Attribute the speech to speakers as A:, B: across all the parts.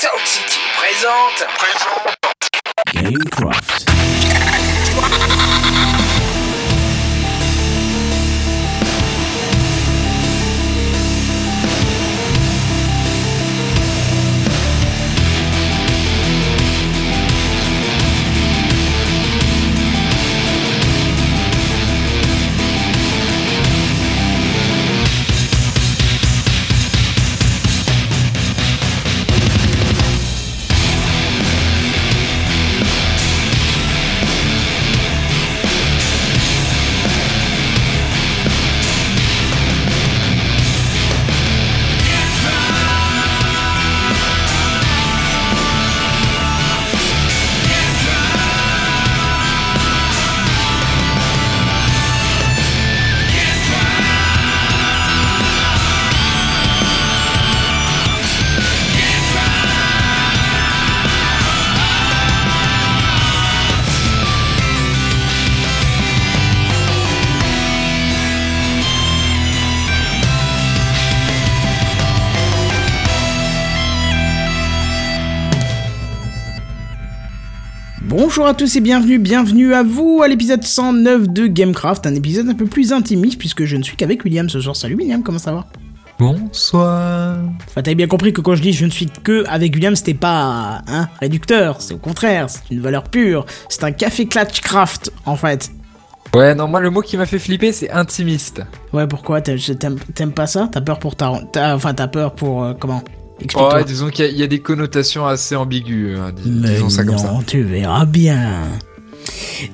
A: Sound City présente.
B: Gamecraft. À tous et bienvenue, bienvenue à vous à l'épisode 109 de Gamecraft, un épisode un peu plus intimiste puisque je ne suis qu'avec William ce soir. Salut William, comment ça va?
C: Bonsoir.
B: Enfin, t'avais bien compris que quand je dis je ne suis que avec William, c'était pas un réducteur, c'est au contraire, c'est une valeur pure, c'est un café craft en fait.
C: Ouais, non, moi le mot qui m'a fait flipper, c'est intimiste.
B: Ouais, pourquoi? T'aimes pas ça? T'as peur pour ta... Enfin, t'as peur pour... euh, comment?
C: Ouais, disons qu'il y a- il y, a des connotations assez ambiguës, hein, dis- disons ça comme ça.
B: non, tu verras bien.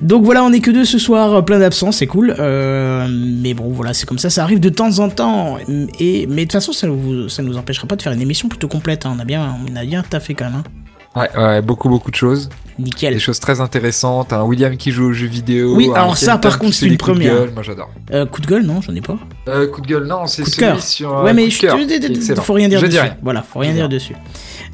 B: Donc voilà, on est que deux ce soir, plein d'absence, c'est cool. Euh, mais bon, voilà, c'est comme ça, ça arrive de temps en temps. Et mais de toute façon, ça ça nous empêchera pas de faire une émission plutôt complète. hein. On a bien, on a bien taffé quand même. hein.
C: Ouais, ouais, beaucoup, beaucoup de choses.
B: Nickel.
C: Des choses très intéressantes. Un William qui joue aux jeux vidéo.
B: Oui, alors ça, par contre, c'est une première.
C: gueule, Moi, j'adore.
B: Euh, coup de gueule, non, j'en ai pas.
C: Euh, coup de gueule, non, c'est celui sur. euh,
B: ouais, mais
C: excellent.
B: faut rien dire
C: Je
B: dessus.
C: dirais.
B: Voilà, faut rien
C: Je
B: dire
C: dirais.
B: dessus.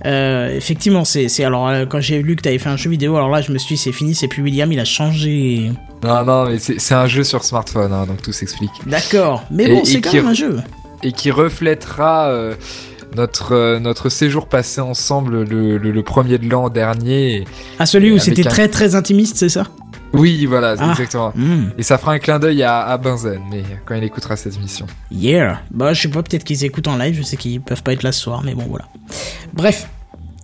B: Euh, effectivement, c'est, alors quand j'ai lu que t'avais fait un jeu vidéo, alors là, je me suis dit c'est fini, c'est plus William, il a changé.
C: Non, non, mais c'est un jeu sur smartphone, hein, donc tout s'explique.
B: D'accord, mais bon, c'est quand même un jeu.
C: et qui reflètera notre, euh, notre séjour passé ensemble le, le, le premier de l'an dernier.
B: Ah, celui où c'était
C: un-
B: très très intimiste, c'est ça?
C: Oui, voilà,
B: Ah.
C: exactement.
B: Hmm.
C: Et ça fera un clin d'œil à, à Benzen, mais quand il écoutera cette émission.
B: Yeah. Bah, je sais pas, peut-être qu'ils écoutent en live, je sais qu'ils peuvent pas être là ce soir, mais bon, voilà. Bref.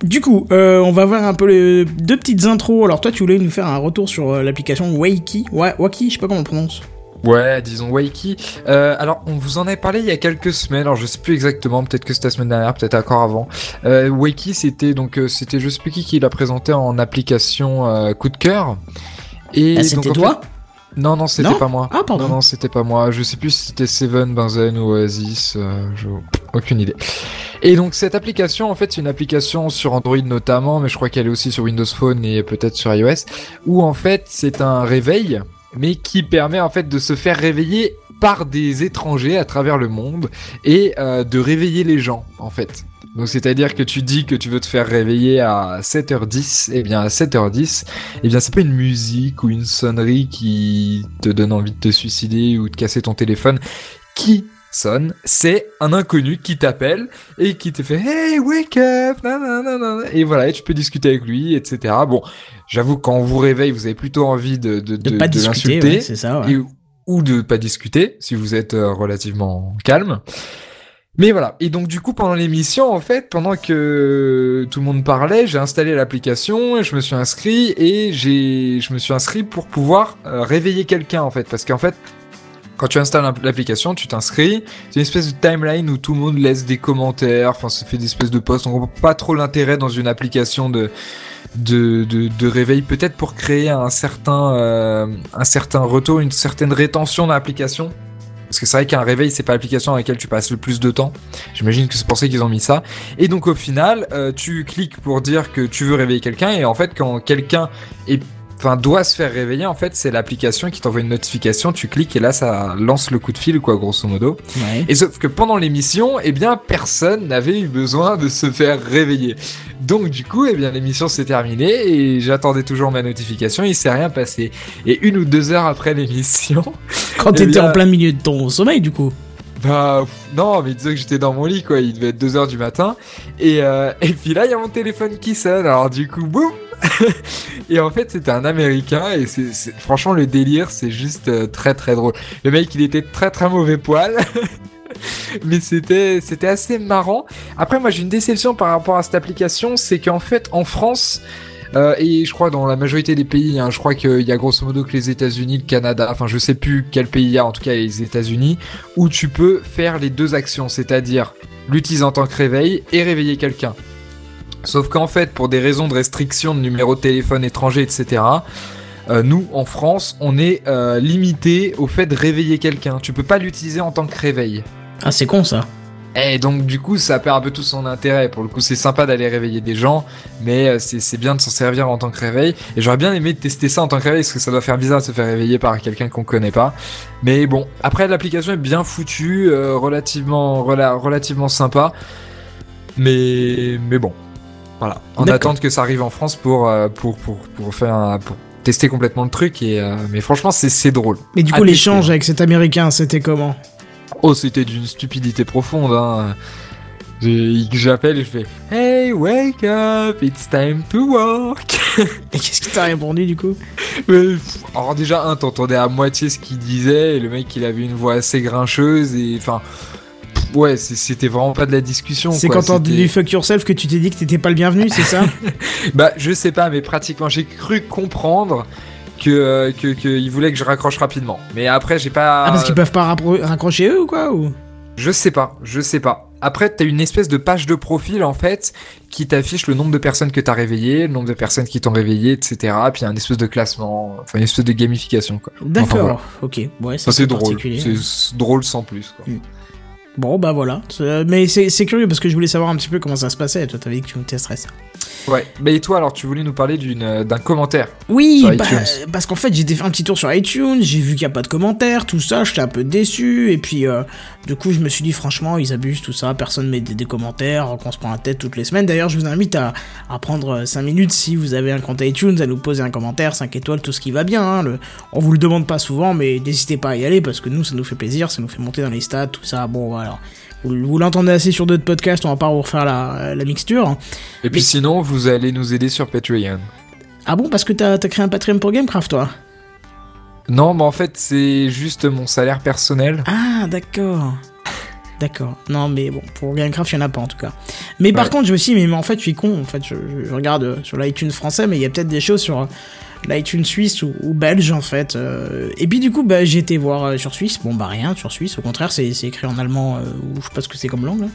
B: Du coup, euh, on va voir un peu les deux petites intros. Alors, toi, tu voulais nous faire un retour sur euh, l'application Wakey. Ouais, Wakey, je sais pas comment on prononce.
C: Ouais, disons Wakey. Euh, alors, on vous en avait parlé il y a quelques semaines. Alors, je sais plus exactement. Peut-être que c'était la semaine dernière, peut-être encore avant. Euh, Wakey, c'était donc euh, c'était je sais plus qui qui l'a présenté en application euh, coup de cœur. Et
B: Ah, c'était toi
C: fait- Non, non, c'était pas moi.
B: Ah, pardon.
C: Non, non, c'était pas moi. Je sais plus si c'était Seven, Benzen ou Oasis. euh, je... Aucune idée. Et donc cette application, en fait, c'est une application sur Android notamment, mais je crois qu'elle est aussi sur Windows Phone et peut-être sur iOS, où en fait c'est un réveil, mais qui permet en fait de se faire réveiller par des étrangers à travers le monde et euh, de réveiller les gens, en fait. Donc c'est-à-dire que tu dis que tu veux te faire réveiller à 7h10, et bien à 7h10, eh bien c'est pas une musique ou une sonnerie qui te donne envie de te suicider ou de casser ton téléphone qui sonne, c'est un inconnu qui t'appelle et qui te fait Hey, wake up nanana Et voilà, et tu peux discuter avec lui, etc. Bon, j'avoue, quand on vous réveille, vous avez plutôt envie de, de,
B: De,
C: de-
B: pas
C: de
B: discuter,
C: l'insulter
B: ouais, c'est ça, ouais.
C: et- ou de pas discuter si vous êtes euh, relativement calme. Mais voilà. Et donc du coup pendant l'émission en fait, pendant que tout le monde parlait, j'ai installé l'application et je me suis inscrit et j'ai je me suis inscrit pour pouvoir euh, réveiller quelqu'un en fait parce qu'en fait quand tu installes l'application, tu t'inscris, c'est une espèce de timeline où tout le monde laisse des commentaires, enfin ça fait des espèces de posts, on comprend pas trop l'intérêt dans une application de de, de, de réveil, peut-être pour créer un certain euh, un certain retour, une certaine rétention dans l'application. Parce que c'est vrai qu'un réveil, c'est pas l'application dans laquelle tu passes le plus de temps. J'imagine que c'est pour ça qu'ils ont mis ça. Et donc au final, euh, tu cliques pour dire que tu veux réveiller quelqu'un, et en fait, quand quelqu'un est Enfin, doit se faire réveiller, en fait, c'est l'application qui t'envoie une notification, tu cliques et là, ça lance le coup de fil, quoi, grosso modo.
B: Ouais.
C: Et sauf que pendant l'émission, eh bien, personne n'avait eu besoin de se faire réveiller. Donc, du coup, eh bien, l'émission s'est terminée et j'attendais toujours ma notification, il s'est rien passé. Et une ou deux heures après l'émission,
B: Quand
C: eh
B: t'étais
C: bien-
B: en plein milieu de ton sommeil, du coup.
C: Bah non, mais disons que j'étais dans mon lit quoi, il devait être 2h du matin et euh, et puis là il y a mon téléphone qui sonne. Alors du coup boum et en fait c'était un américain et c'est franchement le délire c'est juste euh, très très drôle. Le mec il était très très mauvais poil. Mais c'était c'était assez marrant. Après moi j'ai une déception par rapport à cette application, c'est qu'en fait en France euh, et je crois dans la majorité des pays, hein, je crois qu'il y a grosso modo que les États-Unis, le Canada, enfin je sais plus quel pays il y a, en tout cas les États-Unis, où tu peux faire les deux actions, c'est-à-dire l'utiliser en tant que réveil et réveiller quelqu'un. Sauf qu'en fait, pour des raisons de restriction de numéro de téléphone étranger, etc., euh, nous, en France, on est euh, limité au fait de réveiller quelqu'un. Tu peux pas l'utiliser en tant que réveil.
B: Ah, c'est con ça.
C: Et donc du coup ça perd un peu tout son intérêt. Pour le coup c'est sympa d'aller réveiller des gens, mais euh, c'est c'est bien de s'en servir en tant que réveil. Et j'aurais bien aimé tester ça en tant que réveil parce que ça doit faire bizarre de se faire réveiller par quelqu'un qu'on connaît pas. Mais bon, après l'application est bien foutue, euh, relativement rela- relativement sympa. Mais mais bon, voilà. On
B: D'accord.
C: attend que ça arrive en France pour euh, pour pour pour faire un- pour tester complètement le truc et euh, mais franchement c'est c'est drôle.
B: Mais du coup, l'échange avec cet américain, c'était comment?
C: Oh, c'était d'une stupidité profonde, hein. J'appelle et je fais Hey, wake up, it's time to work.
B: Et qu'est-ce qu'il t'a répondu du coup?
C: Mais, Alors, déjà, un, t'entendais à moitié ce qu'il disait, et le mec, il avait une voix assez grincheuse, et enfin. Ouais, c'était vraiment pas de la discussion.
B: C'est quand
C: c'était-
B: entendu fuck yourself que tu t'es dit que t'étais pas le bienvenu, c'est ça
C: Bah, je sais pas, mais pratiquement, j'ai cru comprendre que, euh, que, que il voulait que je raccroche rapidement. Mais après, j'ai pas.
B: Ah, parce qu'ils peuvent pas raccrocher eux ou quoi ou...
C: Je sais pas, je sais pas. Après, t'as une espèce de page de profil en fait qui t'affiche le nombre de personnes que t'as réveillées, le nombre de personnes qui t'ont réveillé, etc. Puis y a un espèce de classement, enfin une espèce de gamification quoi.
B: D'accord,
C: Enfin, voilà.
B: ok. Ouais,
C: c'est drôle, c'est drôle sans plus quoi.
B: Bon, bah voilà. C'est- Mais c'est curieux parce que je voulais savoir un petit peu comment ça se passait. Toi, t'avais dit que tu testerais ça.
C: Ouais. Mais et toi alors, tu voulais nous parler euh, d'un commentaire
B: Oui,
C: Sur
B: bah, euh, parce qu'en fait, j'ai fait un petit tour sur iTunes, j'ai vu qu'il n'y a pas de commentaires, tout ça, j'étais un peu déçu, et puis euh, du coup, je me suis dit, franchement, ils abusent, tout ça, personne met des, des commentaires, qu'on se prend la tête toutes les semaines. D'ailleurs, je vous invite à, à prendre 5 minutes si vous avez un compte iTunes, à nous poser un commentaire, 5 étoiles, tout ce qui va bien. hein, le- on vous le demande pas souvent, mais n'hésitez pas à y aller, parce que nous, ça nous fait plaisir, ça nous fait monter dans les stats, tout ça. Bon, voilà. Vous, vous l'entendez assez sur d'autres podcasts, on va pas vous refaire la, la mixture.
C: Et puis
B: Mais-
C: sinon, vous allez nous aider sur Patreon.
B: Ah bon, parce que t'as as créé un Patreon pour Gamecraft, toi?
C: Non, mais en fait, c'est juste mon salaire personnel.
B: Ah, d'accord. D'accord. Non, mais bon, pour Gamecraft, il n'y en a pas en tout cas. Mais par contre, je me suis dit, mais, en fait, je suis con. En fait, je, je- regarde euh, sur l'iTunes français, mais il y a peut-être des choses sur l'iTunes suisse ou, belge, en fait. euh. Et puis, du coup, bah, j'ai été voir euh, sur Suisse. Bon, bah, rien sur Suisse. Au contraire, c'est écrit en allemand, euh, ou je sais pas ce que c'est comme langue.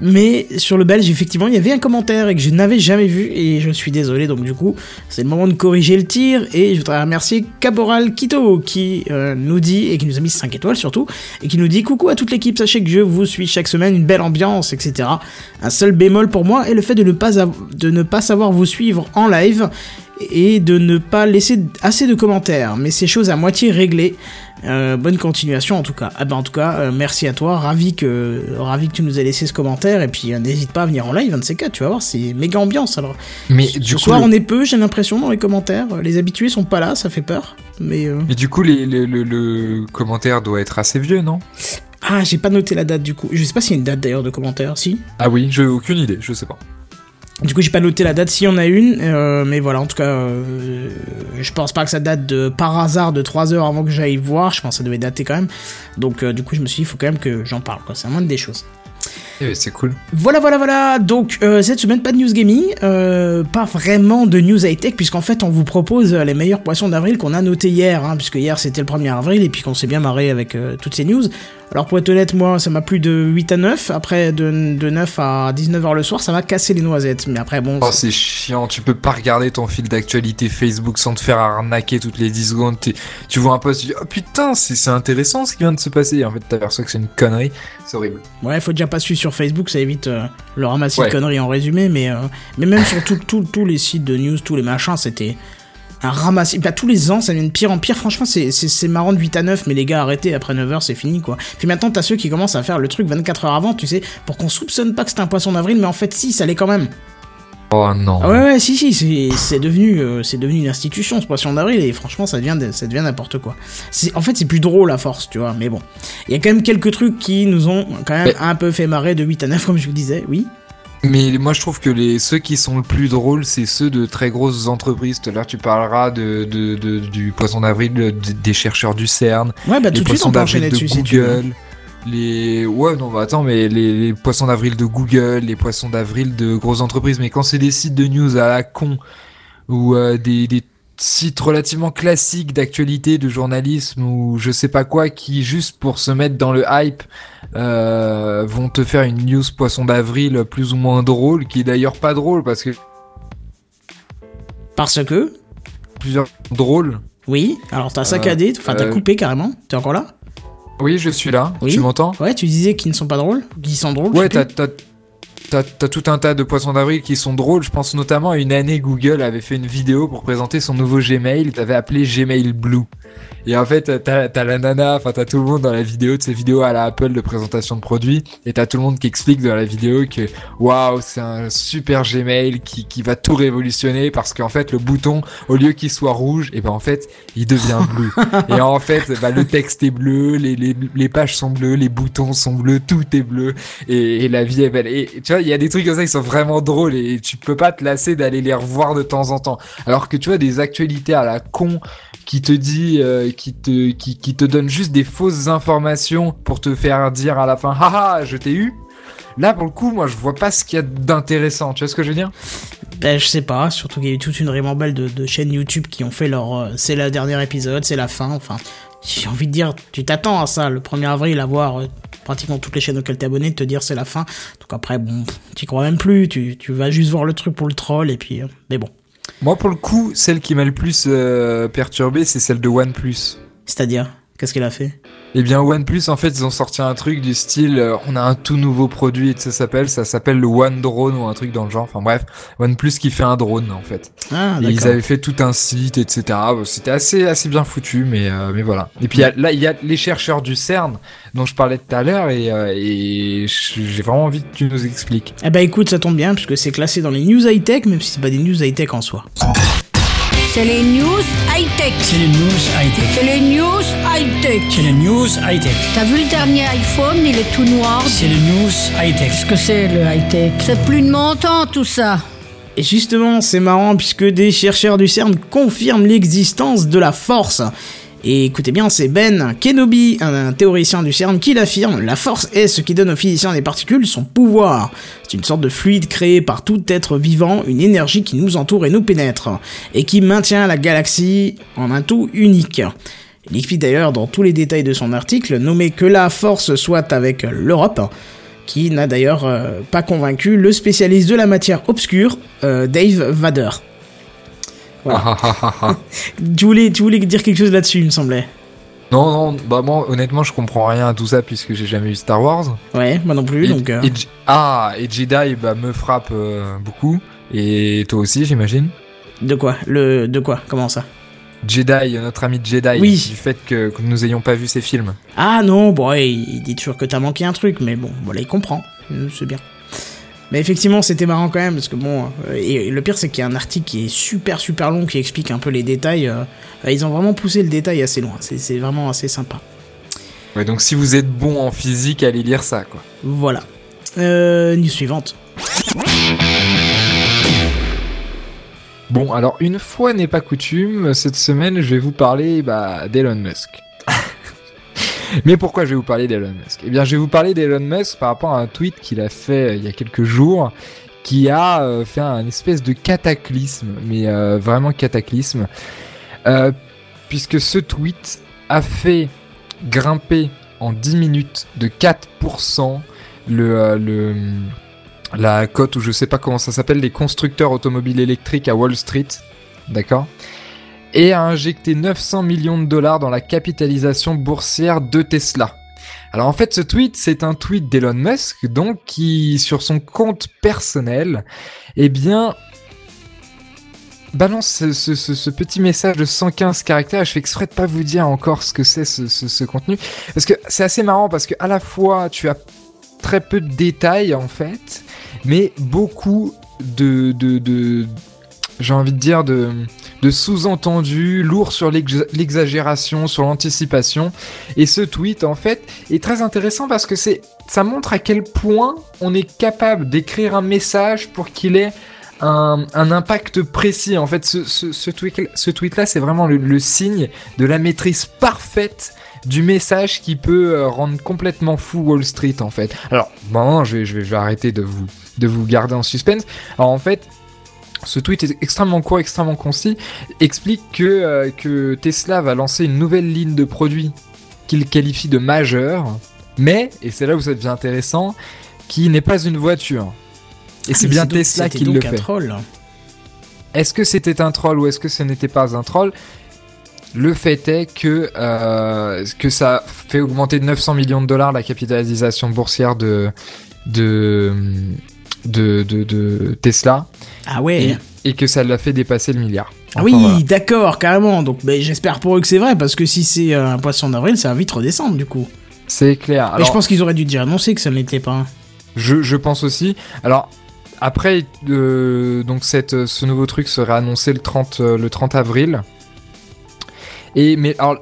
B: Mais sur le belge, effectivement, il y avait un commentaire et que je n'avais jamais vu et je suis désolé. Donc du coup, c'est le moment de corriger le tir et je voudrais remercier Caporal Kito qui nous dit et qui nous a mis 5 étoiles surtout et qui nous dit coucou à toute l'équipe, sachez que je vous suis chaque semaine, une belle ambiance, etc. Un seul bémol pour moi est le fait de ne pas de ne pas savoir vous suivre en live et de ne pas laisser assez de commentaires. Mais c'est chose à moitié réglée. Euh, bonne continuation en tout cas. Ah ben en tout cas, euh, merci à toi, ravi que ravi que tu nous aies laissé ce commentaire et puis euh, n'hésite pas à venir en live, un de ces quatre, tu vas voir, c'est méga ambiance alors.
C: Mais
B: Ce
C: du coup,
B: soir
C: le-
B: on est peu, j'ai l'impression dans les commentaires, les habitués sont pas là, ça fait peur. Mais
C: mais du coup, les- les- le, le commentaire doit être assez vieux, non?
B: Ah, j'ai pas noté la date du coup. Je sais pas s'il y a une date d'ailleurs de commentaire, si?
C: Ah oui, j'ai aucune idée, je sais pas.
B: Du coup, j'ai pas noté la date s'il y en a une, euh, mais voilà, en tout cas, euh, je pense pas que ça date de par hasard de 3 heures avant que j'aille voir, je pense que ça devait dater quand même. Donc, euh, du coup, je me suis dit, il faut quand même que j'en parle, quoi, c'est la moindre des choses.
C: Eh, c'est cool.
B: Voilà, voilà, voilà. Donc euh, cette semaine, pas de news gaming, euh, pas vraiment de news high tech, puisqu'en fait, on vous propose euh, les meilleurs poissons d'avril qu'on a notés hier, hein, puisque hier c'était le 1er avril et puis qu'on s'est bien marré avec euh, toutes ces news. Alors pour être honnête, moi, ça m'a plu de 8 à 9. Après, de, de 9 à 19h le soir, ça m'a cassé les noisettes. Mais après, bon.
C: Oh,
B: c'est-
C: chiant, tu peux pas regarder ton fil d'actualité Facebook sans te faire arnaquer toutes les 10 secondes. Tu vois un post, tu dis, oh putain, c'est c'est intéressant ce qui vient de se passer. Et en fait, t'aperçois que c'est une connerie. C'est horrible.
B: Ouais, faut déjà pas suivre sur Facebook, ça évite euh, le ramassis
C: Ouais.
B: de conneries en résumé, mais, euh, mais même sur tous les sites de news, tous les machins, c'était un ramassis. Bah, tous les ans, ça devient de pire en pire. Franchement, c'est- c'est c'est marrant de 8 à 9, mais les gars, arrêtez, après 9h, c'est fini, quoi. Puis maintenant, t'as ceux qui commencent à faire le truc 24 heures avant, tu sais, pour qu'on soupçonne pas que c'est un poisson d'avril, mais en fait, si, ça l'est quand même.
C: Oh non.
B: Ah ouais, ouais, si, si, c'est- devenu, euh, c'est devenu une institution, ce poisson d'avril, et franchement, ça devient, ça devient n'importe quoi. En fait, c'est plus drôle à force, tu vois, mais bon. Il y a quand même quelques trucs qui nous ont quand même
C: Mais-
B: un peu fait marrer de 8 à 9, comme je vous disais, oui.
C: Mais moi je trouve que les ceux qui sont le plus drôles, c'est ceux de très grosses entreprises. Tout à l'heure tu parleras de, de, de- du poisson d'avril, de- des chercheurs du CERN,
B: Ouais, bah
C: les
B: tout de suite,
C: poissons
B: on peut enchaîner
C: d'avril de
B: si tu veux.
C: Google. Les ouais non bah attends mais les, les poissons d'avril de Google, les poissons d'avril de grosses entreprises, mais quand c'est des sites de news à la con ou euh, des, des sites relativement classiques d'actualité, de journalisme ou je sais pas quoi, qui juste pour se mettre dans le hype euh, vont te faire une news poisson d'avril plus ou moins drôle, qui est d'ailleurs pas drôle parce que
B: Parce que,
C: plusieurs drôles.
B: oui, alors t'as saccadé, enfin t'as
C: euh,
B: coupé carrément, t'es encore là?
C: Oui, je suis là.
B: Oui.
C: Tu m'entends?
B: Ouais, tu disais qu'ils ne sont pas drôles, qu'ils sont drôles.
C: Ouais, t'as t'as t'as t'as tout un tas de poissons d'avril qui sont drôles. Je pense notamment à une année Google avait fait une vidéo pour présenter son nouveau Gmail. T'avais appelé Gmail Blue. Et en fait, t'as la nana, enfin t'as tout le monde dans la vidéo de ces vidéos à la Apple de présentation de produits, et t'as tout le monde qui explique dans la vidéo que waouh, c'est un super Gmail qui qui va tout révolutionner parce qu'en fait le bouton au lieu qu'il soit rouge, et ben en fait il devient bleu. et en fait, bah, le texte est bleu, les, les les pages sont bleues, les boutons sont bleus, tout est bleu, et, et la vie est belle. Et tu vois, il y a des trucs comme ça qui sont vraiment drôles et tu peux pas te lasser d'aller les revoir de temps en temps. Alors que tu vois des actualités à la con qui te dit, euh, qui te, qui, te donne juste des fausses informations pour te faire dire à la fin, haha, je t'ai eu. Là, pour le coup, moi, je vois pas ce qu'il y a d'intéressant. Tu vois ce que je veux dire?
B: Ben, je sais pas, surtout qu'il y a eu toute une ribambelle de, de chaînes YouTube qui ont fait leur. euh, c'est le dernier épisode, c'est la fin, enfin. J'ai envie de dire, tu t'attends à ça, le 1er avril, à voir euh, pratiquement toutes les chaînes auxquelles t'es abonné, de te dire c'est la fin. Donc après, bon, t'y crois même plus, tu, tu vas juste voir le truc pour le troll, et puis. euh, mais bon.
C: Moi, pour le coup, celle qui m'a le plus euh, perturbé, c'est celle de OnePlus.
B: C'est-à-dire, qu'est-ce qu'elle a fait?
C: Eh bien, OnePlus, en fait, ils ont sorti un truc du style, euh, on a un tout nouveau produit, et ça s'appelle, ça s'appelle le One Drone ou un truc dans le genre. Enfin bref, OnePlus qui fait un drone, en fait.
B: Ah,
C: Et ils avaient fait tout un site, etc. C'était assez, assez bien foutu, mais, euh, mais voilà. Et puis y a- là, il y a les chercheurs du CERN dont je parlais tout à l'heure, et, euh, et j'ai vraiment envie que tu nous expliques.
B: Eh ben écoute, ça tombe bien, puisque c'est classé dans les news high-tech, même si c'est pas des news high-tech en soi.
D: C'est les news high-tech.
E: C'est les news high-tech.
D: C'est les news high-tech.
E: C'est les news high-tech.
D: T'as vu le dernier iPhone, il est tout noir.
E: C'est les news high-tech.
F: Qu'est-ce que c'est le high-tech?
D: C'est plus de mon temps tout ça.
B: Et justement, c'est marrant puisque des chercheurs du CERN confirment l'existence de la force. Et écoutez bien, c'est Ben Kenobi, un, théoricien du CERN, qui l'affirme. La force est ce qui donne aux physiciens des particules son pouvoir. C'est une sorte de fluide créé par tout être vivant, une énergie qui nous entoure et nous pénètre, et qui maintient la galaxie en un tout unique. Il explique d'ailleurs dans tous les détails de son article, nommé que la force soit avec l'Europe, qui n'a d'ailleurs euh, pas convaincu le spécialiste de la matière obscure, euh, Dave Vader. Voilà.
C: Ah, ah, ah.
B: Tu voulais, tu voulais dire quelque chose là-dessus, il me semblait.
C: non, non, bah moi, honnêtement, je comprends rien à tout ça puisque j'ai jamais vu Star Wars.
B: Ouais, moi non plus,
C: Et-
B: donc... euh,
C: et ah, et Jedi, bah, me frappe euh, beaucoup. Et toi aussi, j'imagine.
B: De quoi? Le... De quoi? Comment ça?
C: Jedi, notre ami Jedi,
B: Oui.
C: du fait que, que nous ayons pas vu ces films.
B: Ah non, bon, ouais, il dit toujours que t'as manqué un truc, mais bon, voilà, il comprend, c'est bien. Mais effectivement, c'était marrant quand même, parce que bon, euh, et le pire c'est qu'il y a un article qui est super super long qui explique un peu les détails. euh, euh, ils ont vraiment poussé le détail assez loin, c'est c'est vraiment assez sympa.
C: Ouais, donc si vous êtes bon en physique, allez lire ça, quoi.
B: Voilà. Euh, news suivante.
C: Bon, alors une fois n'est pas coutume, cette semaine je vais vous parler bah, d'Elon Musk. Mais pourquoi je vais vous parler d'Elon Musk? Eh bien, je vais vous parler d'Elon Musk par rapport à un tweet qu'il a fait euh, il y a quelques jours, qui a euh, fait un espèce de cataclysme, mais euh, vraiment cataclysme, puisque ce tweet a fait grimper en 10 minutes de 4% le, le, la cote, ou je sais pas comment ça s'appelle, des constructeurs automobiles électriques à Wall Street, d'accord? Et a injecté 900 millions de dollars dans la capitalisation boursière de Tesla. Alors en fait, ce tweet, c'est un tweet d'Elon Musk, donc qui, sur son compte personnel, eh bien, balance ce, petit message de 115 caractères. Je fais exprès de pas vous dire encore ce que c'est ce, contenu, parce que c'est assez marrant parce que à la fois tu as très peu de détails en fait, mais beaucoup de, de j'ai envie de dire de, sous-entendus, lourds sur l'ex- l'exagération, sur l'anticipation. Et ce tweet en fait est très intéressant parce que ça montre à quel point on est capable d'écrire un message pour qu'il ait un, impact précis. En fait, ce, ce, ce tweet, ce tweet-là, c'est vraiment le, signe de la maîtrise parfaite du message qui peut euh, rendre complètement fou Wall Street, en fait. Alors, bon, je vais, je vais, je vais arrêter de vous, de vous garder en suspense. Alors, en fait, ce tweet est extrêmement court, extrêmement concis, explique que, euh, que Tesla va lancer une nouvelle ligne de produits qu'il qualifie de majeure, mais, et c'est là où ça devient intéressant, qui n'est pas une voiture. Et c'est
B: Ah, Mais
C: bien Tesla qui le
B: un
C: fait.
B: troll.
C: Est-ce que c'était un troll ou est-ce que ce n'était pas un troll? Le fait est que, euh, que ça fait augmenter de 900 millions de dollars la capitalisation boursière de, de, de, de, de Tesla
B: Ah ouais.
C: et, et que ça l'a fait dépasser le milliard.
B: Ah oui,
C: voilà.
B: d'accord, carrément. Donc ben, j'espère pour eux que c'est vrai, parce que si c'est euh, un poisson d'avril, ça va vite redescendre du coup.
C: C'est clair.
B: Mais je pense qu'ils auraient dû dire annoncer que ça ne l'était pas.
C: Je, je pense aussi. Alors, après, euh, donc cette, ce nouveau truc serait annoncé le 30, euh, le 30 avril. Et, mais alors,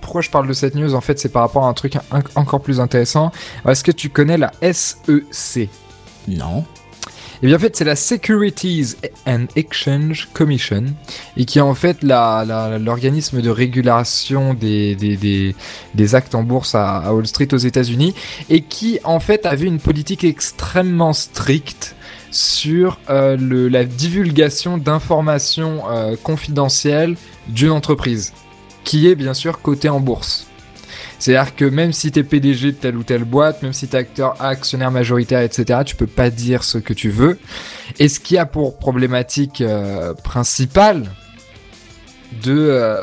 C: pourquoi je parle de cette news? En fait, c'est par rapport à un truc un- encore plus intéressant. Est-ce que tu connais la SEC
B: Non.
C: Eh bien, en fait, c'est la Securities and Exchange Commission, et qui est en fait l'organisme de régulation des, des, des, actes en bourse à, à Wall Street aux États-Unis, et qui en fait avait une politique extrêmement stricte sur euh, le, la divulgation d'informations euh, confidentielles d'une entreprise, qui est bien sûr cotée en bourse. C'est-à-dire que même si t'es PDG de telle ou telle boîte, même si t'es acteur, actionnaire majoritaire, etc., tu peux pas dire ce que tu veux. Et ce qui a pour problématique euh, principale de euh,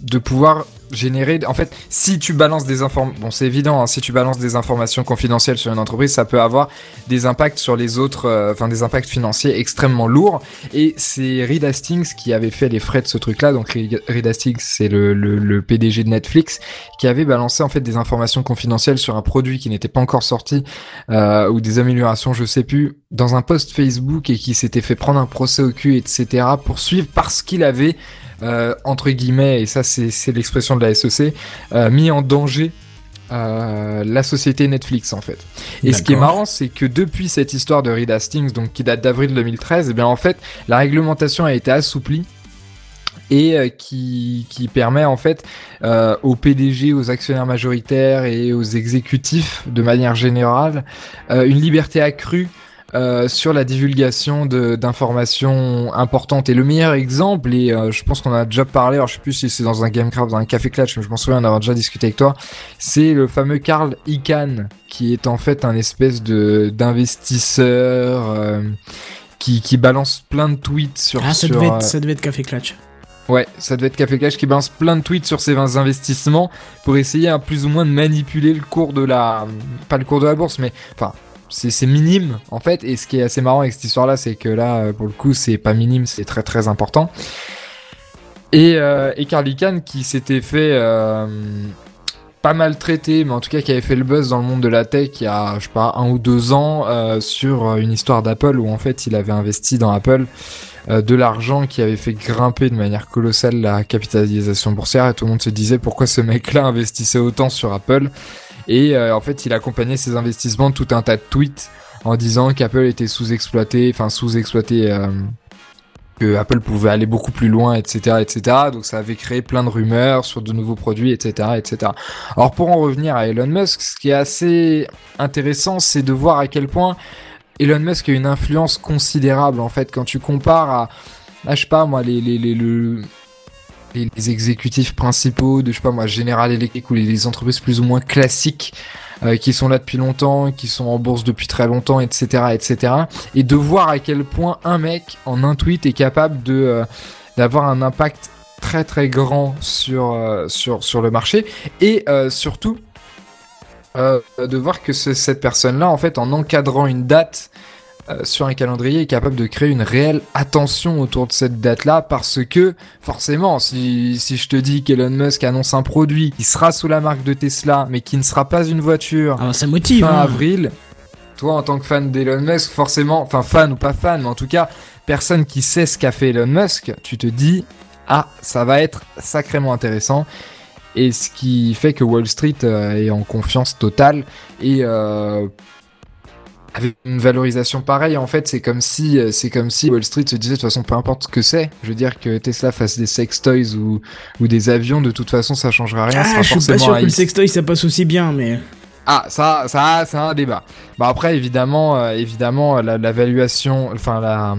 C: de pouvoir générer, en fait, si tu balances des informations, bon c'est évident, hein, si tu balances des informations confidentielles sur une entreprise, ça peut avoir des impacts sur les autres, euh, enfin des impacts financiers extrêmement lourds. Et c'est Reed Hastings qui avait fait les frais de ce truc-là. Donc Reed Hastings, c'est le, le, le PDG de Netflix qui avait balancé en fait des informations confidentielles sur un produit qui n'était pas encore sorti euh, ou des améliorations, je sais plus, dans un post Facebook et qui s'était fait prendre un procès au cul, etc. pour suivre parce qu'il avait euh, entre guillemets, et ça c'est l'expression de la SEC, euh, mis en danger euh, la société Netflix en fait. Et ce qui est marrant, c'est que depuis cette histoire de Reed Hastings, donc qui date d'avril 2013, eh bien en fait, la réglementation a été assouplie et euh, qui, qui permet en fait euh, aux PDG, aux actionnaires majoritaires et aux exécutifs de manière générale euh, une liberté accrue euh, sur la divulgation d'informations importantes. Et le meilleur exemple, et euh, je pense qu'on a déjà parlé, alors je sais plus si c'est dans un Gamecraft, dans un Café Clutch, mais je m'en souviens en avoir déjà discuté avec toi, c'est le fameux Carl Icahn, qui est en fait un espèce de d'investisseur euh, qui, qui balance plein de tweets sur...
B: Ah, ça
C: sur,
B: devait, être, ça devait être Café Clutch.
C: Ouais, ça devait être Café Cash qui balance plein de tweets sur ses 20 investissements pour essayer à plus ou moins de manipuler le cours de la... Pas le cours de la bourse, mais... Enfin, c'est minime en fait. Et ce qui est assez marrant avec cette histoire-là, c'est que là, euh, pour le coup, c'est pas minime, c'est très très important. Et, euh, Carly qui s'était fait... euh, pas mal traité, mais en tout cas qui avait fait le buzz dans le monde de la tech il y a, je sais pas, un ou deux ans euh, sur une histoire d'Apple où en fait il avait investi dans Apple de l'argent qui avait fait grimper de manière colossale la capitalisation boursière et tout le monde se disait pourquoi ce mec-là investissait autant sur Apple et euh, en fait il accompagnait ses investissements de tout un tas de tweets en disant qu'Apple était sous-exploité, enfin sous-exploité, euh, que Apple pouvait aller beaucoup plus loin, etc., etc. Donc ça avait créé plein de rumeurs sur de nouveaux produits, etc., etc. Alors pour en revenir à Elon Musk, ce qui est assez intéressant, c'est de voir à quel point Elon Musk a une influence considérable en fait quand tu compares à, à, je sais pas moi les les les, le- les, exécutifs principaux de je sais pas moi General Electric ou les, entreprises plus ou moins classiques euh, qui sont là depuis longtemps, qui sont en bourse depuis très longtemps, etc., etc. Et de voir à quel point un mec en un tweet est capable de euh, d'avoir un impact très très grand sur euh, le marché et surtout de voir que ce- cette personne-là, en fait, en encadrant une date sur un calendrier est capable de créer une réelle attention autour de cette date-là parce que forcément, si, si je te dis qu'Elon Musk annonce un produit qui sera sous la marque de Tesla mais qui ne sera pas une voiture
B: Ah, ça motive.
C: fin
B: hein.
C: avril, toi en tant que fan d'Elon Musk, forcément, enfin fan ou pas fan, mais en tout cas, personne qui sait ce qu'a fait Elon Musk, tu te dis, ah, ça va être sacrément intéressant. Et ce qui fait que Wall Street euh, est en confiance totale et euh, avec une valorisation pareille, en fait, c'est comme si euh, c'est comme si Wall Street se disait de toute façon, peu importe ce que c'est, je veux dire que Tesla fasse des sex toys ou, ou des avions, de toute façon, ça changera rien.
B: Ah,
C: sera
B: je suis pas sûr que le
C: hit.
B: sextoy ça passe aussi bien, mais.
C: Ah, ça, ça, c'est un débat. Bah après, évidemment, euh, évidemment, la, la valuation, enfin la,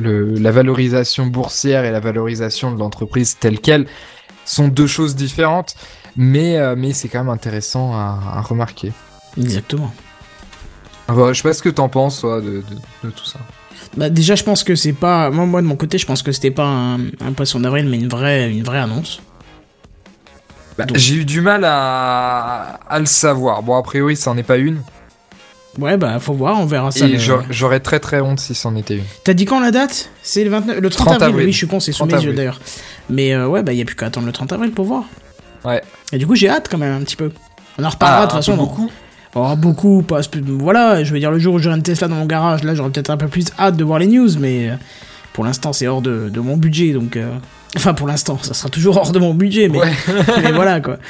C: le- la valorisation boursière et la valorisation de l'entreprise telle quelle sont deux choses différentes, mais euh, mais c'est quand même intéressant à, à remarquer.
B: Exactement.
C: Bah, je sais pas ce que t'en penses, toi, de, de, de tout ça.
B: Bah déjà je pense que c'est pas moi moi de mon côté je pense que c'était pas un, un poisson d'avril mais une vraie une vraie annonce.
C: Bah, J'ai eu du mal à, à le savoir. Bon, a priori, ça en est pas une.
B: Ouais bah faut voir on verra ça. Le-
C: j'aurais- très très honte si c'en était une.
B: T'as dit quand la date? C'est le 29 le 30,
C: 30
B: avril.
C: avril.
B: Oui je suis con c'est sous
C: 30
B: mes yeux d'ailleurs. Mais euh, ouais bah y a plus qu'à attendre le 30 avril pour voir.
C: Ouais.
B: Et du coup j'ai hâte quand même un petit peu. On en reparlera de toute
C: Ah,
B: façon.
C: beaucoup.
B: Oh, beaucoup, pas voilà, je veux dire le jour où j'aurai une Tesla dans mon garage, là j'aurai peut-être un peu plus hâte de voir les news, mais euh, pour l'instant c'est hors de, de mon budget, donc... euh, Enfin pour l'instant, ça sera toujours hors de mon budget, mais,
C: Ouais.
B: mais voilà quoi.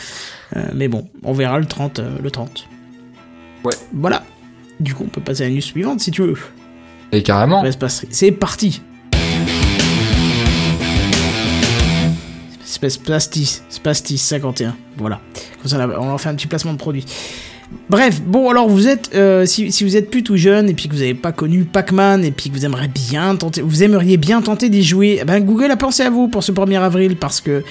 B: Euh, mais bon, on verra le 30. euh, le 30.
C: Ouais.
B: Voilà. Du coup on peut passer à la news suivante si tu veux.
C: Et carrément.
B: C'est parti Space Plastis, Spastis 51, voilà. Comme ça, on leur fait un petit placement de produit. Bref, bon alors vous êtes, euh, si, si vous êtes plus tout jeune et puis que vous n'avez pas connu Pac-Man et puis que vous aimeriez bien tenter, vous aimeriez bien tenter d'y jouer, eh ben Google a pensé à vous pour ce 1er avril parce que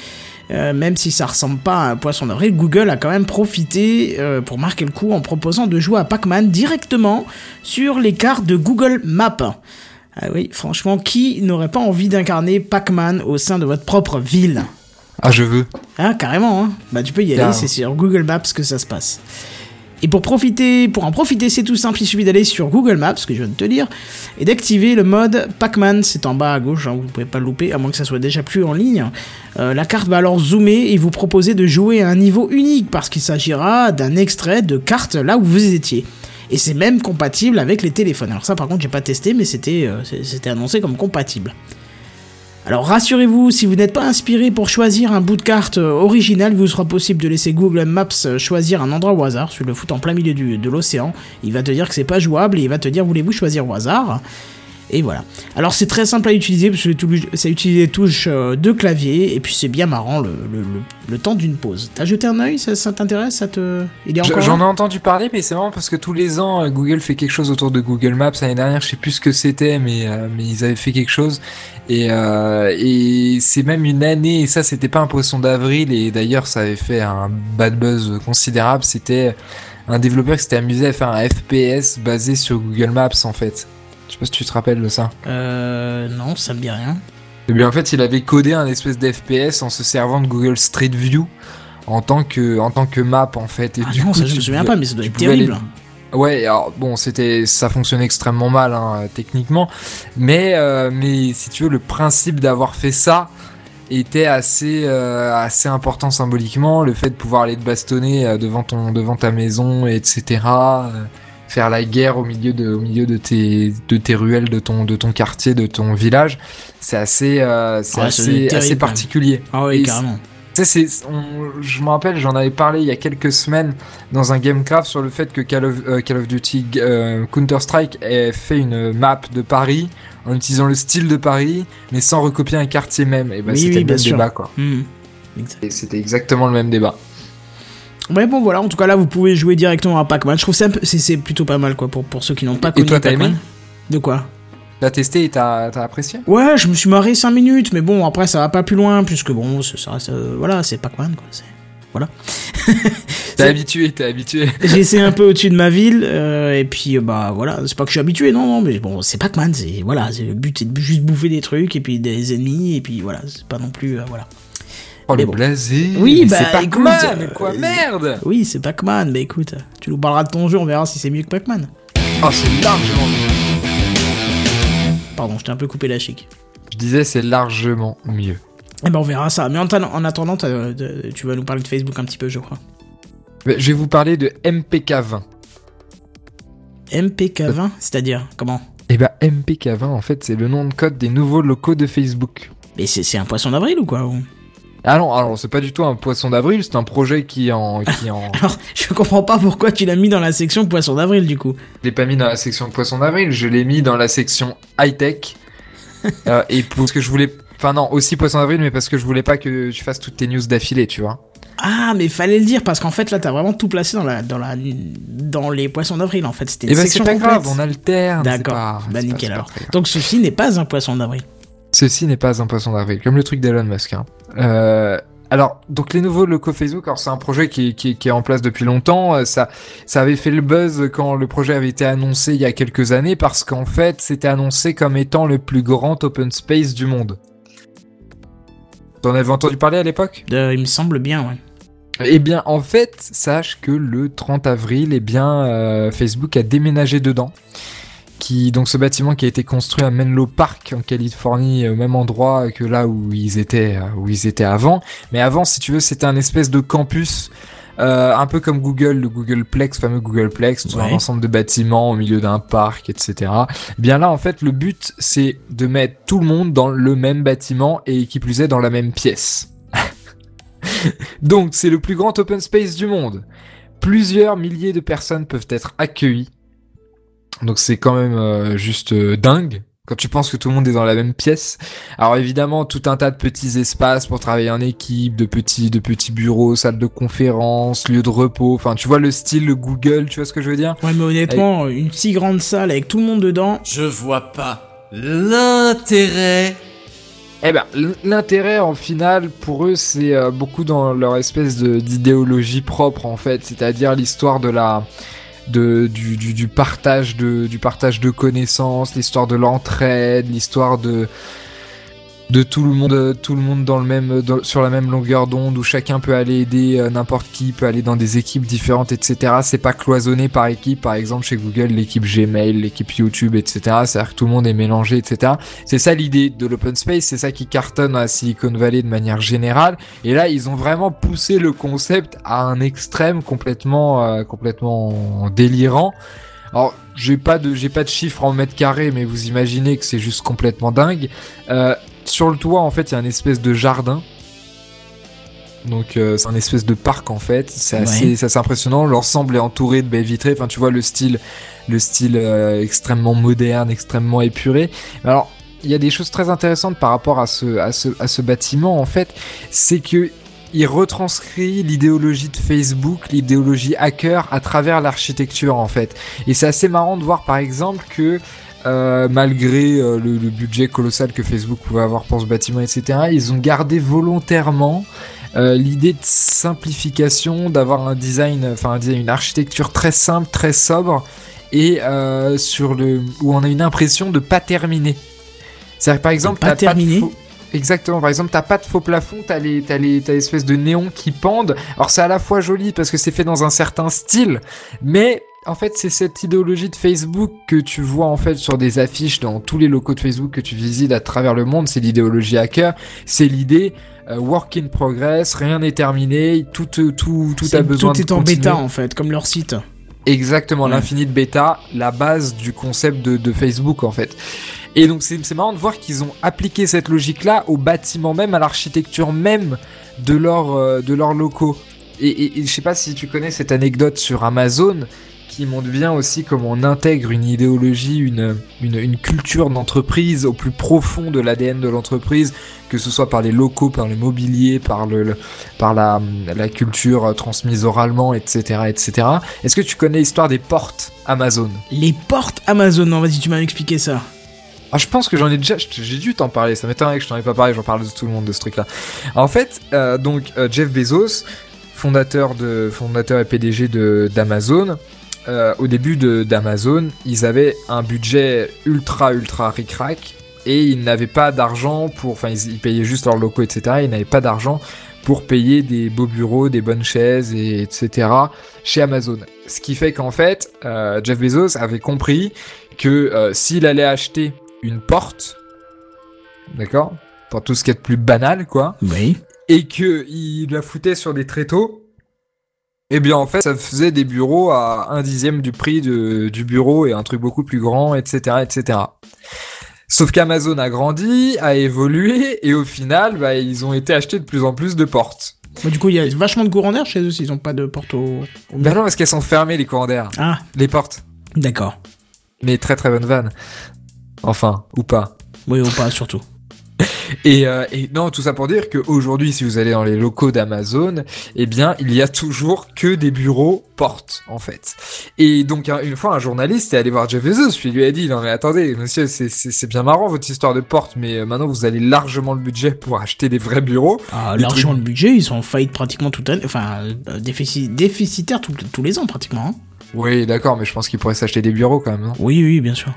B: euh, même si ça ressemble pas à un poisson d'avril, Google a quand même profité euh, pour marquer le coup en proposant de jouer à Pac-Man directement sur les cartes de Google Maps. Ah oui, franchement, qui n'aurait pas envie d'incarner Pac-Man au sein de votre propre ville?
C: Ah, je veux.
B: Hein, carrément, hein. Bah, tu peux y aller, c'est sur Google Maps que ça se passe. Et pour profiter, pour en profiter, c'est tout simple, il suffit d'aller sur Google Maps, que je viens de te dire, et d'activer le mode Pac-Man, c'est en bas à gauche, hein, vous pouvez pas le louper, à moins que ça soit déjà plus en ligne. Euh, la carte va alors zoomer et vous proposer de jouer à un niveau unique, parce qu'il s'agira d'un extrait de carte là où vous étiez. Et c'est même compatible avec les téléphones. Alors ça par contre j'ai pas testé, mais c'était euh, annoncé comme compatible. Alors rassurez-vous, si vous n'êtes pas inspiré pour choisir un bout de carte euh, original, il vous sera possible de laisser Google Maps euh, choisir un endroit au hasard, sur le foot en plein milieu de l'océan. Il va te dire que c'est pas jouable et il va te dire voulez-vous choisir au hasard? Et voilà. Alors c'est très simple à utiliser parce que tout- ça utilise les touches euh, de clavier et puis c'est bien marrant le, le- le- le temps d'une pause. T'as jeté un œil? Ça, ça t'intéresse? Ça te
C: J'en ai entendu parler, mais c'est marrant parce que tous les ans, euh, Google fait quelque chose autour de Google Maps. L'année dernière, je sais plus ce que c'était, mais euh, mais ils avaient fait quelque chose. Et euh, et c'est même une année. Et ça, c'était pas un poisson d'avril. Et d'ailleurs, ça avait fait un bad buzz considérable. C'était un développeur qui s'était amusé à faire un FPS basé sur Google Maps en fait. Je sais pas si tu te rappelles de ça.
B: Euh non, ça me dit rien.
C: Et bien en fait, il avait codé un espèce d'FPS en se servant de Google Street View en tant que en tant que map en fait. Et
B: Ah
C: du
B: non,
C: coup,
B: ça je me souviens
C: pouvais-
B: pas, mais ça doit être
C: aller-
B: terrible.
C: Ouais, alors bon, c'était, ça fonctionnait extrêmement mal hein, techniquement, mais euh, mais si tu veux, le principe d'avoir fait ça était assez euh, assez important symboliquement. Le fait de pouvoir aller te bastonner euh, devant ton devant ta maison, etc. faire la guerre au milieu de au milieu de tes de tes ruelles, de ton de ton quartier, de ton village, c'est assez euh, c'est
B: Ouais,
C: assez assez particulier.
B: Ah oui, carrément.
C: C'est, on- je me rappelle, j'en avais parlé il y a quelques semaines dans un Gamecraft sur le fait que Call of, euh, Call of Duty euh, Counter-Strike ait fait une map de Paris en utilisant le style de Paris, mais sans recopier un quartier même. Et
B: Oui,
C: c'était
B: oui,
C: le même débat, quoi.
B: Hmm.
C: Et c'était exactement le même débat.
B: Ouais, bon, voilà, en tout cas, là, vous pouvez jouer directement à Pac-Man. Je trouve ça c'est, plutôt pas mal, quoi, pour, pour ceux qui n'ont pas
C: Et
B: connu Pac-Man. De quoi?
C: T'as testé et t'as, apprécié?
B: Ouais, je me suis marré 5 minutes, mais bon, après, ça va pas plus loin, puisque bon, ça reste. euh, voilà, c'est Pac-Man, quoi. c'est- Voilà.
C: T'es habitué, t'es habitué.
B: J'ai essayé un peu au-dessus de ma ville, euh, et puis, euh, bah, voilà, c'est pas que je suis habitué, non, non, mais bon, c'est Pac-Man, c'est. Voilà, c'est, le but, c'est de juste bouffer des trucs, et puis des ennemis, et puis voilà, c'est pas non plus. euh, voilà.
C: Oh,
B: Mais
C: le
B: bon.
C: blasé
B: Oui,
C: mais
B: bah,
C: c'est Pac-Man, quoi,
B: euh,
C: merde
B: Oui, c'est Pac-Man, mais écoute, tu nous parleras de ton jeu, on verra si c'est mieux que Pac-Man.
C: Oh, c'est largement mieux.
B: Pardon, je t'ai un peu coupé la chic.
C: Je disais, c'est largement mieux.
B: Eh ben on verra ça. Mais en, en attendant, de- tu vas nous parler de Facebook un petit peu, je crois.
C: Mais Je vais vous parler de MPK20.
B: MPK20, c'est-à-dire comment?
C: Et bah, MPK20, en fait, c'est le nom de code des nouveaux locaux de Facebook.
B: Mais c'est un poisson d'avril ou quoi
C: Ah non, alors c'est pas du tout un poisson d'avril, c'est un projet qui en, qui en,
B: Alors, je comprends pas pourquoi tu l'as mis dans la section poisson d'avril du coup.
C: Je l'ai pas mis dans la section poisson d'avril, je l'ai mis dans la section high tech. Euh, et parce que je voulais, enfin non, aussi poisson d'avril, mais parce que je voulais pas que tu fasses toutes tes news d'affilée, tu vois.
B: Ah, mais fallait le dire parce qu'en fait là t'as vraiment tout placé dans la dans la dans les poissons d'avril en fait. C'était
C: Et bah c'est pas
B: complète.
C: grave, on alterne.
B: D'accord. Bah nickel alors. Donc ceci n'est pas un poisson d'avril.
C: Ceci n'est pas un poisson d'avril, comme le truc d'Elon Musk. Hein. Euh, alors, donc les nouveaux locaux Facebook, alors c'est un projet qui, qui, qui est en place depuis longtemps. euh, Ça, ça avait fait le buzz quand le projet avait été annoncé il y a quelques années, parce qu'en fait, c'était annoncé comme étant le plus grand open space du monde. T'en avais entendu parler à l'époque?
B: Euh, il me semble bien, ouais.
C: Eh bien, en fait, sache que le 30 avril, eh bien, euh, Facebook a déménagé dedans. Qui, donc, ce bâtiment qui a été construit à Menlo Park en Californie, au même endroit que là où ils étaient, euh, où ils étaient avant. Mais avant, si tu veux, c'était un espèce de campus. euh, un peu comme Google, le Googleplex, fameux Googleplex, tout un ensemble de bâtiments au milieu d'un parc, etc. Bien là, en fait, le but, c'est de mettre tout le monde dans le même bâtiment et qui plus est dans la même pièce. Donc, c'est le plus grand open space du monde. Plusieurs milliers de personnes peuvent être accueillies. Donc, c'est quand même euh, juste euh, dingue quand tu penses que tout le monde est dans la même pièce. Alors évidemment, tout un tas de petits espaces pour travailler en équipe, de petits, de petits bureaux, salles de conférence, lieux de repos. Enfin, tu vois le style Google, tu vois ce que je veux dire?
B: Ouais, mais honnêtement, une si grande salle avec tout le monde dedans.
F: Je vois pas l'intérêt.
C: Eh ben, l'intérêt en final pour eux, c'est euh, beaucoup dans leur espèce de- d'idéologie propre en fait, c'est-à-dire l'histoire de la de du, du, partage de du partage de connaissances, l'histoire de l'entraide, l'histoire de de tout le monde tout le monde dans le même dans- sur la même longueur d'onde où chacun peut aller aider euh, n'importe qui peut aller dans des équipes différentes etc c'est pas cloisonné par équipe par exemple chez Google l'équipe Gmail l'équipe YouTube etc c'est à dire que tout le monde est mélangé etc c'est ça l'idée de l'open space, c'est ça qui cartonne à Silicon Valley de manière générale. Et là, ils ont vraiment poussé le concept à un extrême complètement, euh, complètement délirant. Alors, j'ai pas de, j'ai pas de chiffres en mètres carrés, mais vous imaginez que c'est juste complètement dingue. Euh, sur le toit, en fait, il y a une espèce de jardin. Donc, euh, c'est un espèce de parc en fait. C'est assez, impressionnant. L'ensemble est entouré de baies vitrées. Enfin, tu vois le style, le style euh, extrêmement moderne, extrêmement épuré. Alors, il y a des choses très intéressantes par rapport à ce, à ce, à ce bâtiment, en fait, c'est que il retranscrit l'idéologie de Facebook, l'idéologie hacker à travers l'architecture, en fait. Et c'est assez marrant de voir, par exemple, que euh, malgré euh, le, le budget colossal que Facebook pouvait avoir pour ce bâtiment, etc., ils ont gardé volontairement euh, l'idée de simplification, d'avoir un design, enfin un design, une architecture très simple, très sobre, et sur le où on a une impression de pas terminer. C'est-à-dire que, par exemple,
B: pas
C: t'as pas de
B: terminé
C: faux- Exactement. Par exemple, t'as pas de faux plafond, t'as les, t'as les, de néons qui pendent. Alors c'est à la fois joli parce que c'est fait dans un certain style, mais en fait c'est cette idéologie de Facebook que tu vois en fait sur des affiches dans tous les locaux de Facebook que tu visites à travers le monde. C'est l'idéologie hacker. C'est l'idée euh, work in progress, rien n'est terminé, tout, tout, tout, tout a besoin
B: tout
C: de
B: est en
C: continuer.
B: bêta en fait, comme leur site.
C: Exactement,
B: Ouais.
C: l'infini de bêta, la base du concept de, de Facebook en fait. Et donc c'est marrant de voir qu'ils ont appliqué cette logique-là au bâtiment même, à l'architecture même de leurs euh, de leurs locaux. Et, et, et je sais pas si tu connais cette anecdote sur Amazon qui montre bien aussi comment on intègre une idéologie, une, une, une culture d'entreprise au plus profond de l'ADN de l'entreprise, que ce soit par les locaux, par le mobilier, par le, le- par la, la culture transmise oralement, etc., etc. Est-ce que tu connais l'histoire des portes Amazon?
B: Les portes Amazon, non vas-y tu m'as expliqué ça.
C: ah, je pense que j'en ai déjà, j'ai dû t'en parler. Ça m'étonnerait que je t'en ai pas parlé. J'en parle de tout le monde de ce truc-là. En fait, euh, donc euh, Jeff Bezos, fondateur de, fondateur et PDG de d'Amazon. Euh, au début de d'Amazon, ils avaient un budget ultra ultra ric-rac et ils n'avaient pas d'argent pour, enfin ils, ils payaient juste leurs locaux, etc. Ils n'avaient pas d'argent pour payer des beaux bureaux, des bonnes chaises, et etc. chez Amazon. Ce qui fait qu'en fait, euh, Jeff Bezos avait compris que euh, s'il allait acheter une porte, d'accord, pour tout ce qui est de plus banal, quoi,
B: Oui.
C: et que il la foutait sur des tréteaux. Eh bien, en fait, ça faisait des bureaux à un dixième du prix de, du bureau et un truc beaucoup plus grand, etc., etc. Sauf qu'Amazon a grandi, a évolué, et au final, bah, ils ont été achetés de plus en plus de portes.
B: Bon, du coup, il y a vachement de courant d'air chez eux s'ils ont pas de porte au. au
C: Ben non, parce qu'elles sont fermées, les courants d'air.
B: Ah,
C: Les portes.
B: d'accord.
C: Mais très très bonne vanne. Enfin, ou pas.
B: Oui, ou pas, surtout.
C: Et, euh, et non, tout ça pour dire qu'aujourd'hui, si vous allez dans les locaux d'Amazon, eh bien, il y a toujours que des bureaux portes, en fait. Et donc, un- une fois, un journaliste est allé voir Jeff Bezos, puis il lui a dit, non mais attendez, monsieur, c'est- bien marrant votre histoire de porte, mais euh, maintenant, vous avez largement le budget pour acheter des vrais bureaux.
B: Ah,
C: truc-
B: le budget, ils sont en faillite pratiquement toute l'année. Enfin, euh, déficit, déficitaire tous les ans, pratiquement. hein.
C: Oui, d'accord, mais je pense qu'il pourrait s'acheter des bureaux quand même, non
B: Oui, oui, bien sûr.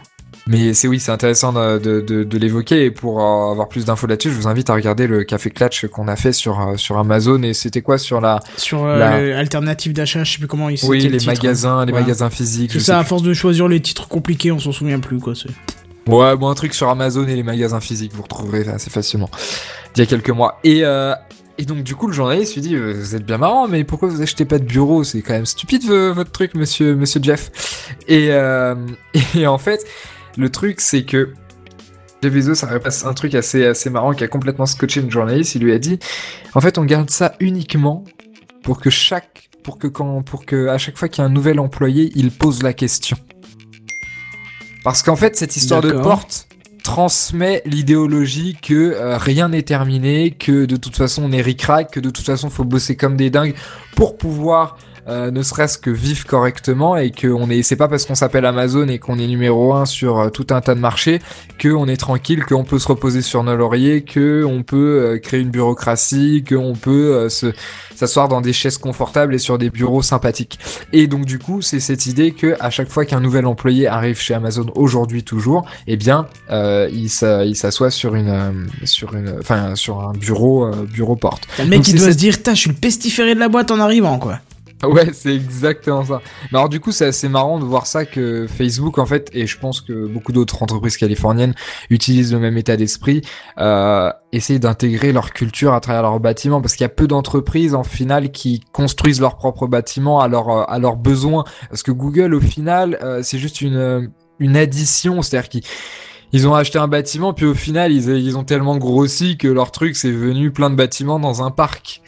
C: Mais c'est oui, c'est intéressant de, de, de, de l'évoquer et pour euh, avoir plus d'infos là-dessus, je vous invite à regarder le café Clatch qu'on a fait sur euh, sur Amazon et c'était quoi sur la
B: Sur euh,
C: La-
B: le alternative d'achat, je sais plus comment ils
C: oui
B: le
C: les
B: titre.
C: magasins, les
B: Voilà.
C: magasins physiques.
B: C'est ça, à force de choisir les titres compliqués, on s'en souvient plus, quoi.
C: Ouais, bon un truc sur Amazon et les magasins physiques, vous retrouverez assez facilement. D'il y a quelques mois et euh, et donc du coup le journaliste lui dit vous êtes bien marrant mais pourquoi vous achetez pas de bureau? C'est quand même stupide votre truc monsieur monsieur Jeff et euh, et en fait le truc c'est que Jeff Bezos a un truc assez assez marrant qui a complètement scotché une journaliste. Il lui a dit en fait on garde ça uniquement pour que chaque pour que quand pour que à chaque fois qu'il y a un nouvel employé il pose la question parce qu'en fait cette histoire de porte transmet l'idéologie que euh, rien n'est terminé, que de toute façon on est ric-rac, que de toute façon faut bosser comme des dingues pour pouvoir euh, ne serait-ce que vivre correctement et que on est c'est pas parce qu'on s'appelle Amazon et qu'on est numéro un sur euh, tout un tas de marchés que on est tranquille, qu'on peut se reposer sur nos lauriers, que on peut euh, créer une bureaucratie, que on peut se s'asseoir dans des chaises confortables et sur des bureaux sympathiques. Et donc du coup, c'est cette idée que à chaque fois qu'un nouvel employé arrive chez Amazon aujourd'hui toujours, eh bien, euh, il s'a- il s'assoit sur une sur une enfin sur un bureau euh, bureau porte.
B: Le mec qui doit
C: cette-
B: se dire, je suis le pestiféré de la boîte en arrivant, quoi.
C: Ouais, c'est exactement ça. Mais alors du coup, c'est assez marrant de voir ça que Facebook en fait, et je pense que beaucoup d'autres entreprises californiennes utilisent le même état d'esprit, euh, essayent d'intégrer leur culture à travers leurs bâtiments, parce qu'il y a peu d'entreprises en final qui construisent leurs propres bâtiments à leurs à leurs besoins, parce que Google au final, euh, c'est juste une euh, une addition, c'est-à-dire qu'ils ils ont acheté un bâtiment, puis au final, ils, ils ont tellement grossi que leur truc, c'est venu plein de bâtiments dans un parc.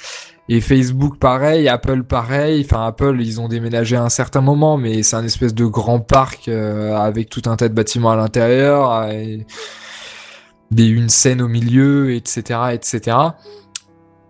C: Et Facebook pareil, Apple pareil. Enfin Apple, ils ont déménagé à un certain moment, mais c'est un espèce de grand parc euh, avec tout un tas de bâtiments à l'intérieur, euh, une scène au milieu, etc., etc.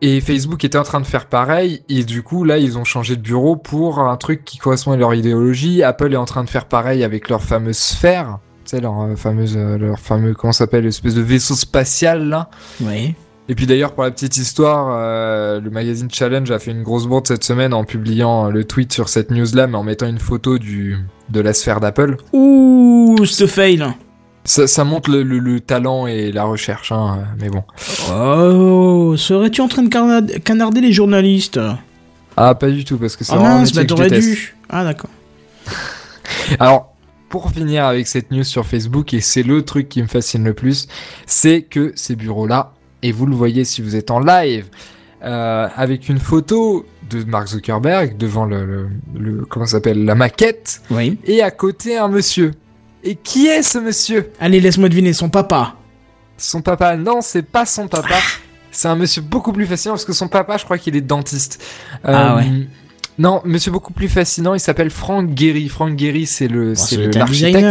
C: Et Facebook était en train de faire pareil, et du coup là ils ont changé de bureau pour un truc qui correspond à leur idéologie. Apple est en train de faire pareil avec leur fameuse sphère, tu sais leur euh, fameuse, leur fameux comment s'appelle, espèce de vaisseau spatial là.
B: Oui.
C: Et puis d'ailleurs, pour la petite histoire, euh, le magazine Challenge a fait une grosse bourde cette semaine en publiant le tweet sur cette news-là, mais en mettant une photo du de la sphère d'Apple.
B: Ouh, ce fail.
C: Ça, ça montre le, le- le talent et la recherche, hein, mais bon.
B: Oh, serais-tu en train de canard- canarder les journalistes?
C: Ah, pas du tout, parce que c'est
B: Ah
C: vraiment
B: mince, bah t'aurais dû. Ah d'accord.
C: Alors, pour finir avec cette news sur Facebook, et c'est le truc qui me fascine le plus, c'est que ces bureaux-là, et vous le voyez si vous êtes en live, euh, avec une photo de Mark Zuckerberg devant le, le, le- comment s'appelle, la maquette,
B: Oui.
C: et à côté un monsieur. Et qui est ce monsieur?
B: Allez, laisse-moi deviner, son papa.
C: Son papa? Non, c'est pas son papa. C'est un monsieur beaucoup plus fascinant parce que son papa, je crois qu'il est dentiste.
B: Ah ouais.
C: Non, monsieur beaucoup plus fascinant, il s'appelle Frank Gehry. Frank Gehry, c'est le,
B: Bon,
C: c'est l'architecte,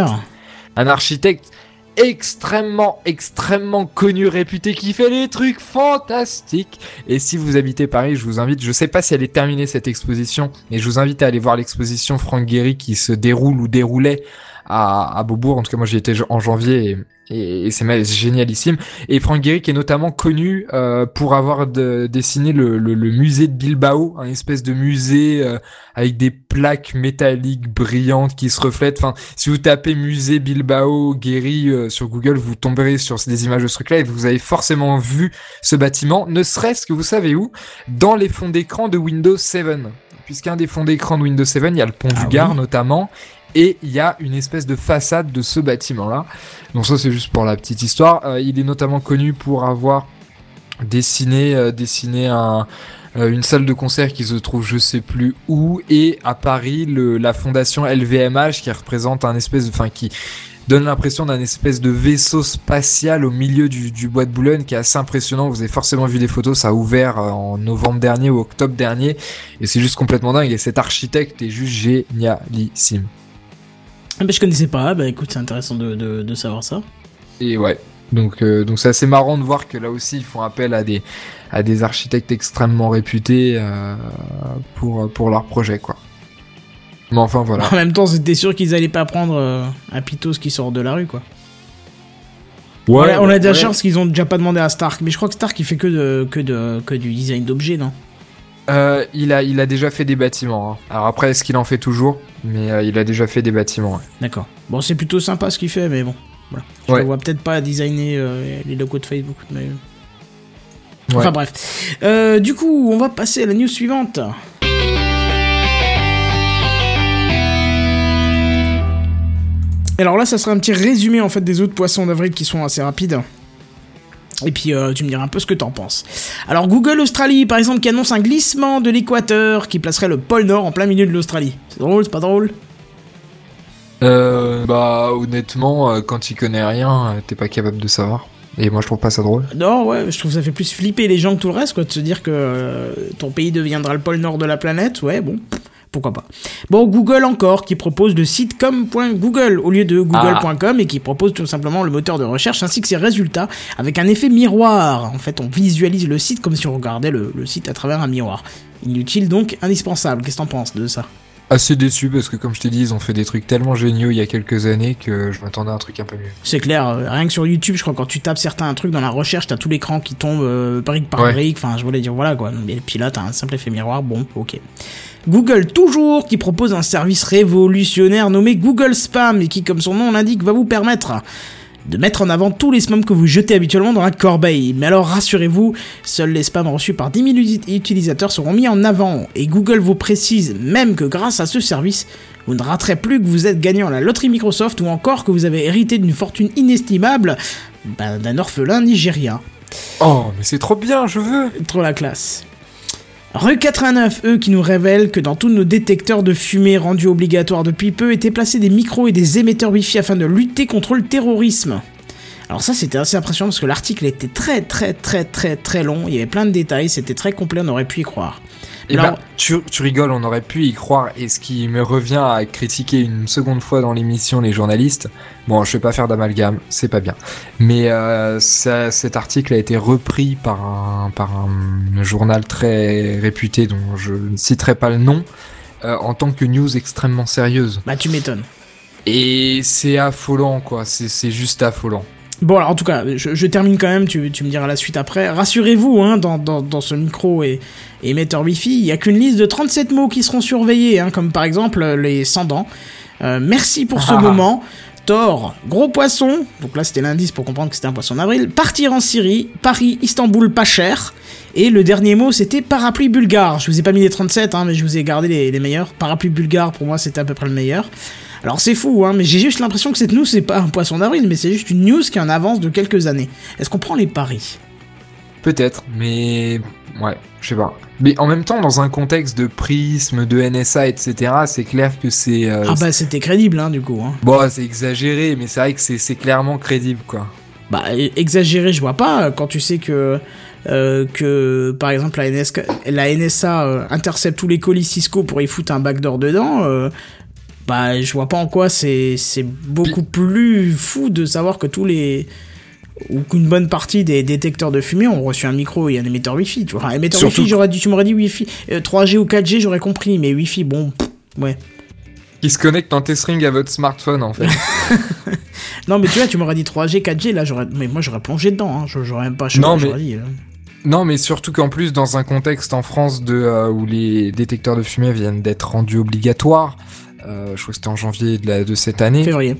C: un architecte extrêmement, extrêmement connu, réputé, qui fait des trucs fantastiques. Et si vous habitez Paris, je vous invite, je sais pas si elle est terminée cette exposition, mais je vous invite à aller voir l'exposition Frank Gehry qui se déroule ou déroulait à, à Beaubourg. En tout cas, moi j'y étais en janvier et, et, et c'est génialissime. Et Frank Gehry qui est notamment connu euh, pour avoir de- dessiné le, le, le musée de Bilbao, un espèce de musée euh, avec des plaques métalliques brillantes qui se reflètent. Enfin, si vous tapez musée Bilbao Gehry euh, sur Google, vous tomberez sur des images de ce truc-là et vous avez forcément vu ce bâtiment, ne serait-ce que vous savez où, dans les fonds d'écran de Windows 7. Puisqu'un des fonds d'écran de Windows 7, il y a le pont
B: Ah
C: du Gard
B: oui.
C: notamment, et il y a une espèce de façade de ce bâtiment-là. Donc ça c'est juste pour la petite histoire. Euh, il est notamment connu pour avoir dessiné, euh, euh, une salle de concert qui se trouve je sais plus où et à Paris la fondation LVMH qui représente un espèce de, enfin qui donne l'impression d'un espèce de vaisseau spatial au milieu du, du bois de Boulogne qui est assez impressionnant. Vous avez forcément vu des photos, ça a ouvert en novembre dernier ou octobre dernier et c'est juste complètement dingue et cet architecte est juste génialissime.
B: Ah, bah, je connaissais pas, bah écoute, c'est intéressant de, de, de savoir ça.
C: Et ouais. Donc euh, donc c'est assez marrant de voir que là aussi ils font appel à des à des architectes extrêmement réputés euh, pour pour leur projet quoi. Mais enfin voilà.
B: En même temps, c'était sûr qu'ils allaient pas prendre euh, un pitos qui sort de la rue, quoi. on a, on a déjà
C: ouais.
B: chance qu'ils ont déjà pas demandé à Stark, mais je crois que Stark il fait que de que de que du design d'objets, non?
C: Euh, il a il a déjà fait des bâtiments. hein. Alors après est-ce qu'il en fait toujours? Mais euh, il a déjà fait des bâtiments. ouais.
B: D'accord. Bon, c'est plutôt sympa ce qu'il fait, mais bon, voilà. Je
C: Ouais.
B: le vois peut-être pas designer euh, les logos de Facebook, mais.
C: Ouais.
B: Enfin bref. Du coup, on va passer à la news suivante. Alors là, ça sera un petit résumé en fait des autres poissons d'avril qui sont assez rapides. Et puis euh, tu me diras un peu ce que t'en penses. Alors Google Australie par exemple qui annonce un glissement de l'équateur qui placerait le pôle Nord en plein milieu de l'Australie. C'est drôle, c'est pas drôle?
C: Euh, bah honnêtement, euh, quand tu connais rien, euh, t'es pas capable de savoir. Et moi je trouve pas ça drôle.
B: Non, ouais, je trouve que ça fait plus flipper les gens que tout le reste, quoi, de se dire que euh, ton pays deviendra le pôle nord de la planète. Ouais, bon, pff, pourquoi pas. Bon, Google encore, qui propose le site com.google au lieu de google.com et qui propose tout simplement le moteur de recherche ainsi que ses résultats avec un effet miroir. En fait, on visualise le site comme si on regardait le, le site à travers un miroir. Inutile donc, indispensable. Qu'est-ce que t'en penses de ça?
C: Assez déçu parce que comme je t'ai dit, ils ont fait des trucs tellement géniaux il y a quelques années que je m'attendais à un truc un peu mieux.
B: C'est clair, euh, rien que sur YouTube, je crois quand tu tapes certains trucs dans la recherche, t'as tout l'écran qui tombe euh, brique par
C: Ouais.
B: brique, enfin je voulais dire voilà quoi. Et puis là, t'as un simple effet miroir, bon, ok. Google toujours qui propose un service révolutionnaire nommé Google Spam et qui, comme son nom l'indique, va vous permettre de mettre en avant tous les spams que vous jetez habituellement dans la corbeille. Mais alors rassurez-vous, seuls les spams reçus par 10 000 uti- utilisateurs seront mis en avant. Et Google vous précise même que grâce à ce service, vous ne raterez plus que vous êtes gagnant à la loterie Microsoft ou encore que vous avez hérité d'une fortune inestimable ben, d'un orphelin nigérien.
C: Oh, mais c'est trop bien, je veux
B: Trop la classe. Rue 89, eux, qui nous révèlent que dans tous nos détecteurs de fumée rendus obligatoires depuis peu étaient placés des micros et des émetteurs Wi-Fi afin de lutter contre le terrorisme. Alors ça c'était assez impressionnant parce que l'article était très très très très très long, il y avait plein de détails, c'était très complet, on aurait pu y croire.
C: Et ben, tu, tu rigoles, on aurait pu y croire. Et ce qui me revient à critiquer une seconde fois dans l'émission les journalistes, bon, je vais pas faire d'amalgame, c'est pas bien. Mais euh, ça- cet article a été repris par un, par un journal très réputé dont je ne citerai pas le nom, euh, en tant que news extrêmement sérieuse.
B: Bah tu m'étonnes.
C: Et c'est affolant, quoi. C'est juste affolant.
B: Bon, alors en tout cas, je, je termine quand même, tu, tu me diras la suite après. Rassurez-vous, hein, dans, dans, dans ce micro et, et émetteur Wi-Fi, il n'y a qu'une liste de 37 mots qui seront surveillés, hein, comme par exemple euh, les 100 dents. Euh, merci pour ce
C: Ah.
B: moment. Thor, gros poisson, donc là c'était l'indice pour comprendre que c'était un poisson d'avril. Partir en Syrie, Paris, Istanbul, pas cher. Et le dernier mot c'était parapluie bulgare. Je vous ai pas mis les 37, hein, mais je vous ai gardé les, les meilleurs. Parapluie bulgare pour moi c'était à peu près le meilleur. Alors c'est fou, hein, mais j'ai juste l'impression que cette news c'est pas un poisson d'avril, mais c'est juste une news qui est en avance de quelques années. Est-ce qu'on prend les paris?
C: Peut-être, mais ouais, je sais pas. Mais en même temps, dans un contexte de prisme, de NSA, etc., c'est clair que c'est. euh,
B: Ah bah c'était crédible, hein, du coup. Hein.
C: Bon, c'est exagéré, mais c'est vrai que c'est clairement crédible, quoi.
B: Bah e- exagéré, je vois pas, quand tu sais que... euh, que par exemple la, NSA euh, intercepte tous les colis Cisco pour y foutre un backdoor dedans, euh, bah je vois pas en quoi c'est beaucoup plus fou de savoir que tous les ou qu'une bonne partie des détecteurs de fumée ont reçu un micro et un émetteur Wi-Fi. Tu vois, un émetteur
C: Surtout
B: Wi-Fi, j'aurais dit, tu m'aurais dit Wi-Fi, euh, 3G ou 4G, j'aurais compris, mais Wi-Fi, bon, pff, ouais.
C: Qui se connecte en testring à votre smartphone, en fait.
B: Non, mais tu vois, tu m'aurais dit 3G, 4G, là, j'aurais, mais moi j'aurais plongé dedans, hein. J'aurais même pas
C: Non, mais-
B: dit, euh,
C: non, mais surtout qu'en plus, dans un contexte en France de, euh, où les détecteurs de fumée viennent d'être rendus obligatoires, je crois que c'était en janvier de, la- de cette année.
B: février.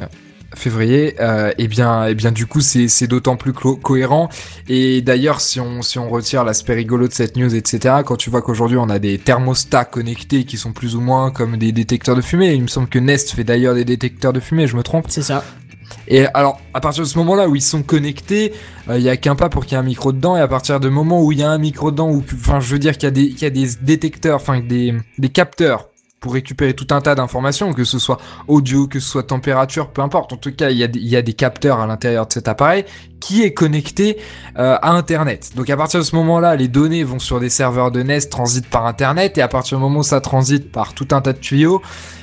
C: février. Euh, et bien, et bien, du coup, c'est d'autant plus cohérent. Et d'ailleurs, si on si on retire l'aspect rigolo de cette news, etc. Quand tu vois qu'aujourd'hui on a des thermostats connectés qui sont plus ou moins comme des détecteurs de fumée. Il me semble que Nest fait d'ailleurs des détecteurs de fumée. Je me trompe.
B: C'est ça.
C: Et alors, à partir de ce moment-là où ils sont connectés, euh, il y a qu'un pas pour qu'il y ait un micro dedans. Et à partir du moment où il y a un micro dedans, ou enfin, je veux dire qu'il y a des, qu'il y a des détecteurs, enfin des, des capteurs pour récupérer tout un tas d'informations, que ce soit audio, que ce soit température, peu importe. En tout cas, il y a des, capteurs à l'intérieur de cet appareil qui est connecté euh, à Internet. Donc à partir de ce moment-là, les données vont sur des serveurs de Nest, transitent par Internet, et à partir du moment où ça transite par tout un tas de tuyaux,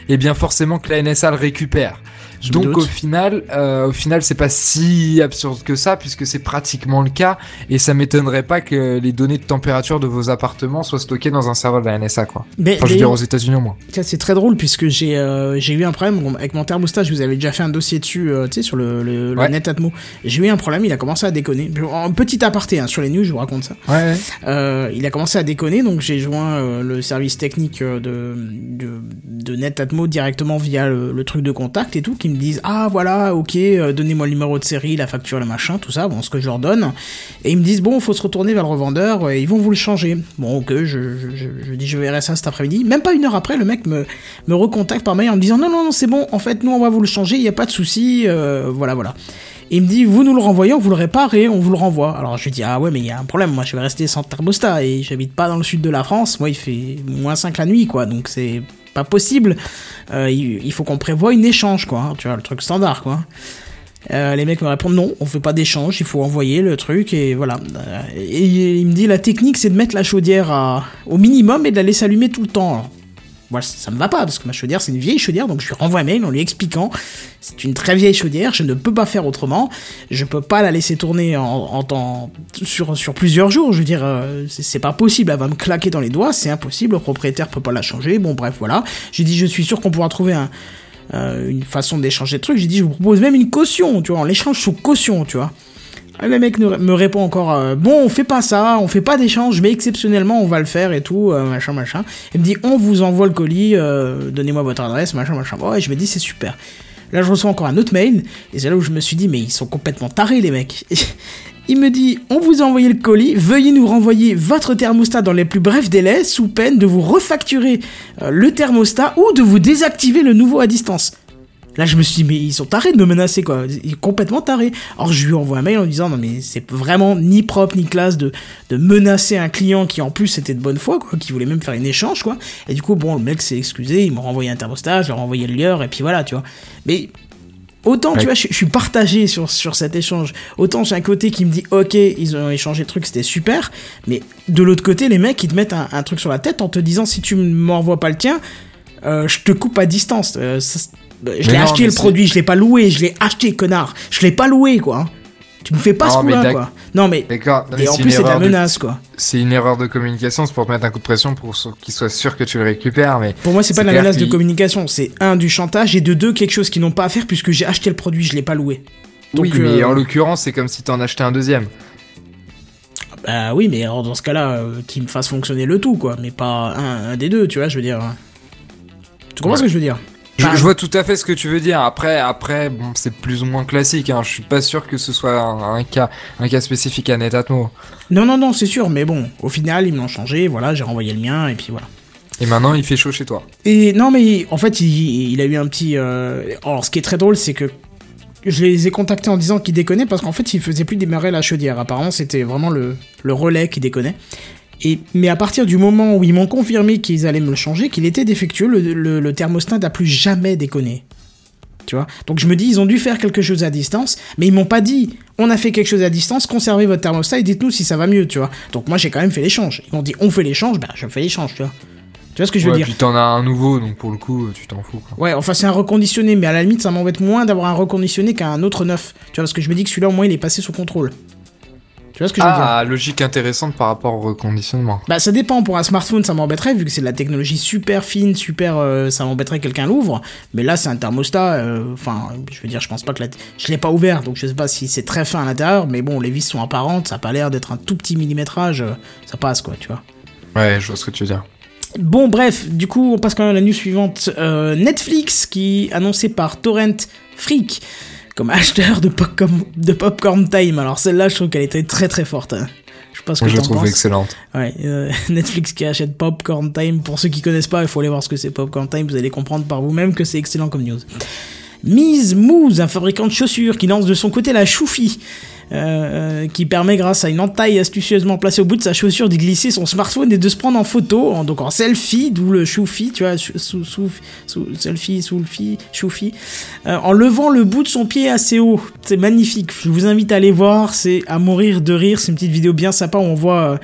C: eh bien forcément que la NSA le récupère.
B: Je
C: Donc au final, euh, au final, c'est pas si absurde que ça, puisque c'est pratiquement le cas, et ça m'étonnerait pas que les données de température de vos appartements soient stockées dans un serveur de la NSA, quoi.
B: Mais
C: Enfin, je veux dire aux États-Unis au moins.
B: c'est très drôle puisque j'ai euh, j'ai eu un problème bon, avec mon thermostat. Je vous avais déjà fait un dossier dessus, euh, tu sais, sur le, le, le
C: Ouais.
B: Netatmo. J'ai eu un problème. Il a commencé à déconner. En petit aparté hein, sur les news, je vous raconte ça.
C: Ouais.
B: Euh, il a commencé à déconner, donc j'ai joint euh, le service technique de, de, de Netatmo directement via le, le truc de contact et tout, qui me disent Ah voilà, ok, euh, donnez-moi le numéro de série, la facture, le machin, tout ça, bon, ce que je leur donne. Et ils me disent Bon, faut se retourner vers le revendeur, euh, ils vont vous le changer. Bon, ok, je, je dis Je verrai ça cet après-midi. Même pas une heure après, le mec me, me recontacte par mail en me disant Non, non, non, c'est bon, en fait, nous on va vous le changer, il n'y a pas de souci, euh, voilà, voilà. Et il me dit, vous nous le renvoyez, on vous le répare et on vous le renvoie. Alors je lui dis, ah ouais, mais il y a un problème, moi je vais rester sans thermostat et j'habite pas dans le sud de la France. Moi il fait moins 5 la nuit, quoi, donc c'est pas possible. Euh, il, faut qu'on prévoie une échange, quoi. hein, tu vois, le truc standard, quoi. Euh, les mecs me répondent non, on fait pas d'échange, il faut envoyer le truc et voilà. Euh, Et il me dit la technique c'est de mettre la chaudière au minimum et de la laisser allumer tout le temps. Moi, ça me va pas parce que ma chaudière c'est une vieille chaudière donc je lui renvoie mail en lui expliquant. C'est une très vieille chaudière, je ne peux pas faire autrement, je peux pas la laisser tourner en, sur, plusieurs jours, je veux dire euh, c'est pas possible, elle va me claquer dans les doigts, c'est impossible, le propriétaire peut pas la changer, bon bref voilà. J'ai dit je suis sûr qu'on pourra trouver euh, une façon d'échanger le truc, j'ai dit je vous propose même une caution, tu vois, on l'échange sous caution, tu vois. Ah, Le mec me répond encore euh, bon on fait pas ça, on fait pas d'échange mais exceptionnellement on va le faire et tout euh, machin machin. Il me dit on vous envoie le colis, euh, donnez-moi votre adresse machin machin. Bon, je me dis c'est super. Là je reçois encore un autre mail et c'est là où je me suis dit mais ils sont complètement tarés les mecs. Il me dit on vous a envoyé le colis, veuillez nous renvoyer votre thermostat dans les plus brefs délais sous peine de vous refacturer le thermostat ou de vous désactiver le nouveau à distance. Là, je me suis dit, mais ils sont tarés de me menacer, quoi. Ils sont complètement tarés. Alors, je lui envoie un mail en disant, non, mais c'est vraiment ni propre ni classe de, de menacer un client qui, en plus, était de bonne foi, quoi, qui voulait même faire une échange, quoi. Et du coup, bon, le mec s'est excusé, il m'a renvoyé un thermostat, je lui ai renvoyé le lieur, et puis voilà, tu vois. Mais, autant, tu vois, je, je suis partagé sur, sur cet échange. Autant, j'ai un côté qui me dit, ok, ils ont échangé le truc, c'était super. Mais, de l'autre côté, les mecs, ils te mettent un, un truc sur la tête en te disant, si tu m'envoies pas le tien, euh, je te coupe à distance. Euh, ça- je
C: Mais
B: l'ai acheté le produit, je l'ai pas loué, je l'ai acheté, connard. Je l'ai pas loué, quoi. Tu me fais pas
C: Non,
B: ce coup-là, quoi. Non, mais.
C: D'accord.
B: Et en plus, c'est de la
C: de-
B: menace, quoi.
C: C'est une erreur de communication, c'est pour te mettre un coup de pression pour qu'il soit sûr que tu le récupères, mais.
B: Pour moi, c'est pas de la menace de communication. C'est un, du chantage, et de deux, quelque chose qu'ils n'ont pas à faire puisque j'ai acheté le produit, je l'ai pas loué. Donc,
C: oui, mais
B: euh,
C: en l'occurrence, c'est comme si t'en achetais un deuxième.
B: Bah oui, mais alors dans ce cas-là, euh, qu'ils me fassent fonctionner le tout, quoi. Mais pas un, un des deux, tu vois, je veux dire. Tu comprends
C: Ouais.
B: ce que je veux dire?
C: Je, vois tout à fait ce que tu veux dire. Après, après, bon, c'est plus ou moins classique. Hein. Je suis pas sûr que ce soit un, un cas, un cas spécifique à Netatmo.
B: Non, non, non, c'est sûr, mais bon, au final, ils me l'ont changé, voilà, j'ai renvoyé le mien, et puis voilà.
C: Et maintenant, il fait chaud chez toi.
B: Et non, mais en fait, il, il a eu un petit. euh, Alors, ce qui est très drôle, c'est que je les ai contactés en disant qu'ils déconnaient parce qu'en fait, ils faisaient plus démarrer la chaudière. Apparemment, c'était vraiment le, le relais qui déconnait. Et, mais à partir du moment où ils m'ont confirmé qu'ils allaient me le changer, qu'il était défectueux, le, le, le thermostat n'a plus jamais déconné. Tu vois? Donc je me dis, ils ont dû faire quelque chose à distance, mais ils m'ont pas dit, on a fait quelque chose à distance, conservez votre thermostat et dites-nous si ça va mieux, tu vois. Donc moi j'ai quand même fait l'échange. Ils m'ont dit, on fait l'échange, bah je fais l'échange, tu vois. Tu vois ce que je veux
C: ouais,
B: dire?
C: puis t'en as un nouveau, donc pour le coup, tu t'en fous. Quoi.
B: Ouais, enfin c'est un reconditionné, mais à la limite ça m'embête moins d'avoir un reconditionné qu'un autre neuf. Tu vois, parce que je me dis que celui-là au moins il est passé sous contrôle. Tu vois ce que je veux dire
C: Ah, logique intéressante par rapport au reconditionnement.
B: Bah ça dépend, pour un smartphone ça m'embêterait, vu que c'est de la technologie super fine, super... euh, ça m'embêterait que quelqu'un l'ouvre. Mais là c'est un thermostat, euh, enfin je veux dire, je pense pas que la... Je l'ai pas ouvert, donc je sais pas si c'est très fin à l'intérieur, mais bon, les vis sont apparentes, ça a pas l'air d'être un tout petit millimétrage, euh, ça passe quoi, tu vois.
C: Ouais, je vois ce que tu veux dire.
B: Bon, bref, du coup, on passe quand même à la news suivante. Euh, Netflix, qui, annoncé par Torrent Freak, comme acheteur de popcorn, de popcorn time. Alors celle-là, je trouve qu'elle était très très forte. hein. Je ce que
C: je trouve
B: penses.
C: excellente.
B: Ouais, euh, Netflix qui achète Popcorn Time. Pour ceux qui connaissent pas, il faut aller voir ce que c'est Popcorn Time. Vous allez comprendre par vous-même que c'est excellent comme news. Mise Moose, un fabricant de chaussures qui lance de son côté la choufi. Euh, qui permet grâce à une entaille astucieusement placée au bout de sa chaussure d'y glisser son smartphone et de se prendre en photo, en- donc en selfie, d'où le choufi, tu vois, sous, sous, sous- selfie, soulfi, choufi, euh, en levant le bout de son pied assez haut. C'est magnifique. Je vous invite à aller voir, c'est à mourir de rire. C'est une petite vidéo bien sympa où on voit euh,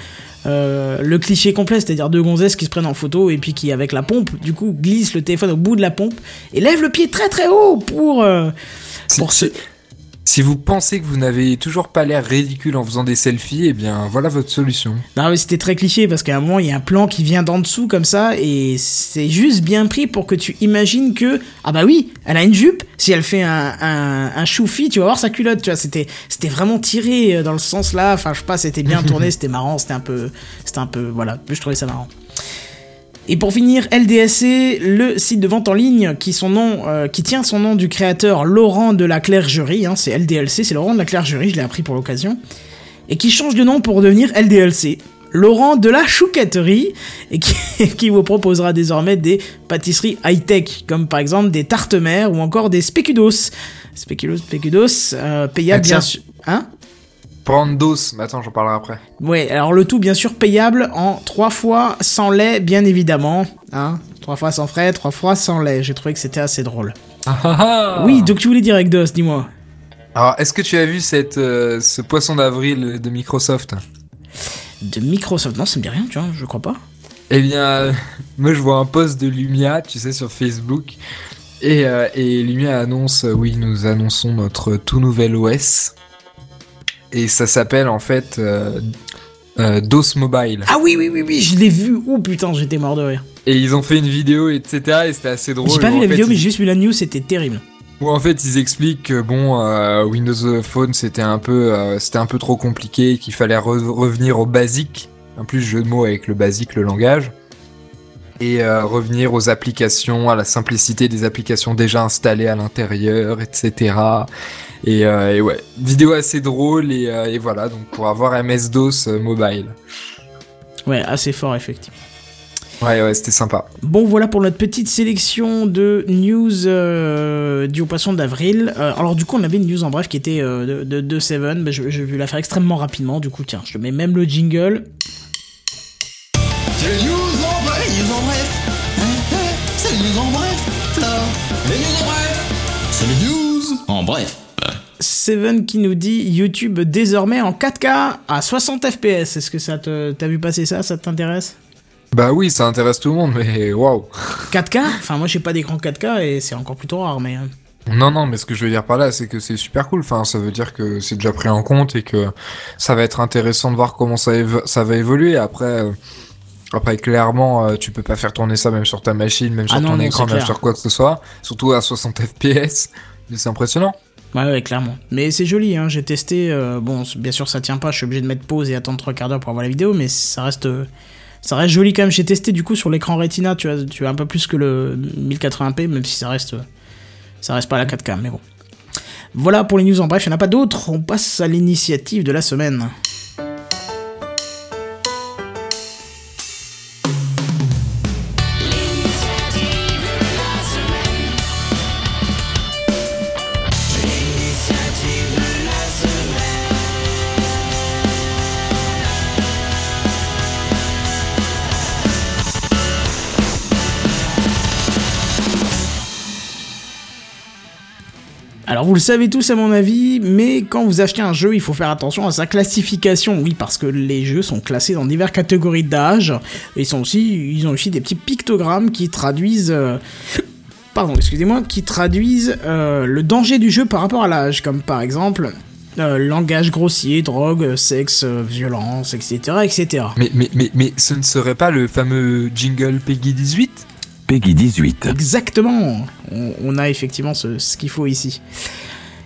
B: euh, le cliché complet, c'est-à-dire deux gonzesses qui se prennent en photo et puis qui, avec la pompe, du coup, glissent le téléphone au bout de la pompe et lèvent le pied très très haut pour. euh, pour se...
C: si- vous pensez que vous n'avez toujours pas l'air ridicule en faisant des selfies, eh bien voilà votre solution.
B: Non mais c'était très cliché parce qu'à un moment il y a un plan qui vient d'en dessous comme ça et c'est juste bien pris pour que tu imagines que ah bah oui elle a une jupe si elle fait un, un, un choufi tu vas voir sa culotte tu vois c'était c'était vraiment tiré euh, dans le sens là enfin je sais pas c'était bien tourné c'était marrant c'était un peu c'était un peu voilà je trouvais ça marrant et pour finir, LDSC, le site de vente en ligne qui, son nom, euh, qui tient son nom du créateur Laurent de la Clergerie, hein, c'est LDLC, c'est Laurent de la Clergerie, je l'ai appris pour l'occasion, et qui change de nom pour devenir LDLC. Laurent de la Chouquetterie, et qui, qui vous proposera désormais des pâtisseries high-tech, comme par exemple des tartes mères ou encore des spécudos. Spécudos, spécudos, euh, payables bien sûr. Hein?
C: Brandos, mais attends, j'en parlerai après.
B: Ouais, alors le tout bien sûr payable en trois fois sans lait, bien évidemment. Hein trois fois sans frais, trois fois sans lait. J'ai trouvé que c'était assez drôle.
C: Ah, ah, ah.
B: Oui, donc tu voulais dire Egdos, dis-moi.
C: Alors, est-ce que tu as vu cette, euh, ce poisson d'avril de Microsoft?
B: De Microsoft, non, ça me dit rien, tu vois, je crois pas.
C: Eh bien, euh, moi je vois un post de Lumia, tu sais, sur Facebook. Et, euh, et Lumia annonce, euh, oui, nous annonçons notre tout nouvel OS. Et ça s'appelle en fait euh, euh, DOS Mobile.
B: Ah oui, oui, oui, oui, je l'ai vu. Oh putain, j'étais mort de rire.
C: Et ils ont fait une vidéo, etc. Et c'était assez drôle.
B: J'ai pas vu la vidéo, mais j'ai juste vu la news, c'était terrible.
C: Où en fait ils expliquent que bon euh, Windows Phone c'était un peu euh, c'était un peu trop compliqué qu'il fallait re- revenir au basique en plus jeu de mots avec le basique le langage et euh, revenir aux applications à la simplicité des applications déjà installées à l'intérieur etc et, euh, et ouais vidéo assez drôle et, euh, et voilà donc pour avoir MS DOS euh, mobile
B: Ouais, assez fort, effectivement.
C: ouais ouais c'était sympa
B: Bon, voilà pour notre petite sélection de news euh, du au poisson d'avril. Euh, alors, du coup, on avait une news en bref qui était euh, de, de, de Seven. mais je, je vais la faire extrêmement rapidement. Du coup, tiens, je te mets même le jingle.
F: C'est les news en bref, les news en bref. Hein, hein, C'est les news en bref. Les news en bref. C'est les news en bref.
B: Seven qui nous dit YouTube désormais en 4K à 60 FPS. Est-ce que ça te t'as vu passer ça? Ça t'intéresse?
C: Bah oui ça intéresse tout le monde mais waouh
B: 4K Enfin moi j'ai pas d'écran 4K et c'est encore plutôt rare mais euh,
C: Non, non, mais ce que je veux dire par là, c'est que c'est super cool. Enfin, ça veut dire que c'est déjà pris en compte et que ça va être intéressant de voir comment ça, évo- ça va évoluer. Après, euh, après clairement, euh, tu peux pas faire tourner ça même sur ta machine, même sur
B: Ah non,
C: ton
B: non,
C: écran, même
B: clair.
C: sur quoi que ce soit. Surtout à 60 FPS. Mais c'est impressionnant.
B: Ouais ouais clairement. Mais c'est joli hein, j'ai testé euh, bon bien sûr ça tient pas, je suis obligé de mettre pause et attendre 3 quarts d'heure pour avoir la vidéo mais ça reste euh, ça reste joli quand même. J'ai testé du coup sur l'écran Retina, tu as tu un peu plus que le 1080p même si ça reste euh, ça reste pas la 4K mais bon. Voilà pour les news en bref, il n'y en a pas d'autres. On passe à l'initiative de la semaine. Vous le savez tous à mon avis, mais quand vous achetez un jeu, il faut faire attention à sa classification. Oui, parce que les jeux sont classés dans diverses catégories d'âge. Ils sont aussi, ils ont aussi des petits pictogrammes qui traduisent, euh, pardon, excusez-moi, qui traduisent euh, le danger du jeu par rapport à l'âge, comme par exemple euh, langage grossier, drogue, sexe, euh, violence, etc., etc.
C: Mais, mais, mais, mais ce ne serait pas le fameux jingle Peggy 18
G: Peggy 18.
B: Exactement. On, a effectivement ce, qu'il faut ici.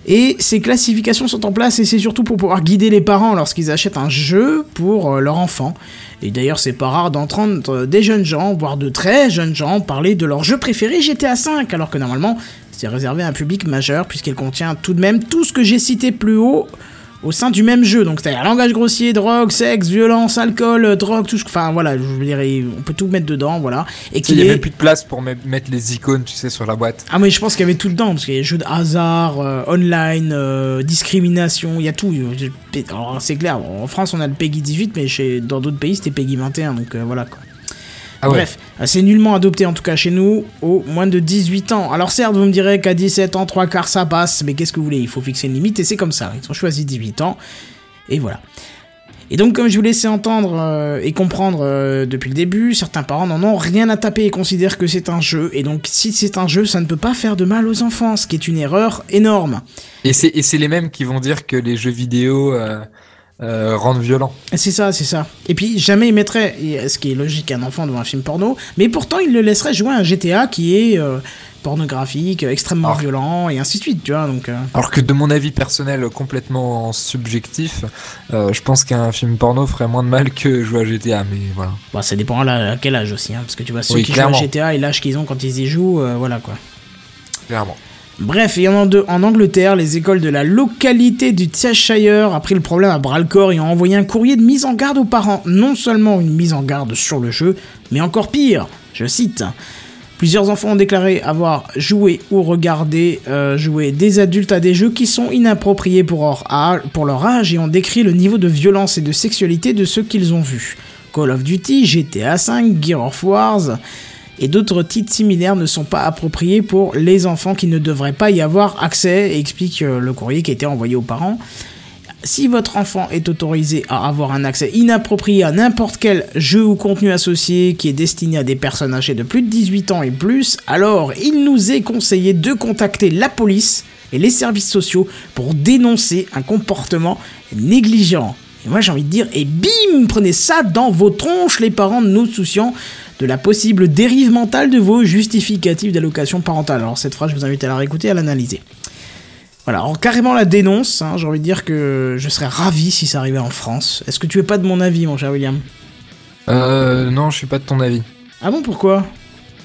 B: Et ces classifications sont en place et c'est surtout pour pouvoir guider les parents lorsqu'ils achètent un jeu pour euh, leur enfant. Et d'ailleurs, c'est pas rare d'entendre des jeunes gens, voire de très jeunes gens, parler de leur jeu préféré GTA V, alors que normalement, C'est réservé à un public majeur puisqu'elle contient tout de même tout ce que j'ai cité plus haut au sein du même jeu. Donc c'est-à-dire langage grossier, drogue, sexe, violence, alcool, euh, drogue, tout ce enfin voilà, je veux dire, on peut tout mettre dedans, voilà. Et
C: Il
B: qu'il
C: y a
B: est
C: même plus de place pour me- mettre les icônes, tu sais, sur la boîte.
B: ah mais je pense qu'il y avait tout dedans parce qu'il y a jeux de hasard, euh, online, euh, discrimination, il y a tout. Alors c'est clair, en France on a le PEGI 18 mais chez dans d'autres pays c'était PEGI 21 donc euh, voilà quoi.
C: Ah ouais.
B: Bref, c'est nullement adopté en tout cas chez nous au moins de 18 ans. Alors certes, vous me direz qu'à 17 ans, 3 quarts ça passe, mais qu'est-ce que vous voulez, il faut fixer une limite et c'est comme ça. Ils ont choisi 18 ans et voilà. Et donc, comme je vous laissais entendre euh, et comprendre euh, depuis le début, certains parents n'en ont rien à taper et considèrent que c'est un jeu. Et donc, si c'est un jeu, ça ne peut pas faire de mal aux enfants, ce qui est une erreur énorme.
C: Et c'est et c'est les mêmes qui vont dire que les jeux vidéo euh, euh, rendent violents.
B: C'est ça, c'est ça. Et puis, jamais ils mettraient, et ce qui est logique, un enfant devant un film porno, mais pourtant, ils le laisseraient jouer à un GTA qui est euh, pornographique, euh, extrêmement violent, et ainsi de suite, tu vois, donc... euh,
C: Alors que de mon avis personnel complètement subjectif, euh, je pense qu'un film porno ferait moins de mal que jouer à GTA, mais voilà.
B: Bon, ça dépend à, à quel âge aussi, hein, parce que tu vois, ceux
C: Oui,
B: qui
C: clairement.
B: jouent à GTA et l'âge qu'ils ont quand ils y jouent, euh, voilà quoi.
C: Clairement.
B: Bref, et en, Ande- en Angleterre, les écoles de la localité du Cheshire a pris le problème à bras le corps et ont envoyé un courrier de mise en garde aux parents. Non seulement une mise en garde sur le jeu, mais encore pire, je cite. Plusieurs enfants ont déclaré avoir joué ou regardé euh, jouer des adultes à des jeux qui sont inappropriés pour leur âge et ont décrit le niveau de violence et de sexualité de ceux qu'ils ont vus. Call of Duty, GTA V, Gear of Wars et d'autres titres similaires ne sont pas appropriés pour les enfants qui ne devraient pas y avoir accès, explique euh, le courrier qui a été envoyé aux parents. Si votre enfant est autorisé à avoir un accès inapproprié à n'importe quel jeu ou contenu associé qui est destiné à des personnes âgées de plus de 18 ans et plus, alors il nous est conseillé de contacter la police et les services sociaux pour dénoncer un comportement négligent. Et moi j'ai envie de dire, et bim, prenez ça dans vos tronches les parents nous souciant de la possible dérive mentale de vos justificatifs d'allocation parentale. Alors cette phrase, je vous invite à la réécouter, à l'analyser. Voilà, alors carrément la dénonce, hein, j'ai envie de dire que je serais ravi si ça arrivait en France. Est-ce que tu es pas de mon avis, mon cher William?
C: Euh, non, je suis pas de ton avis.
B: Ah bon, pourquoi?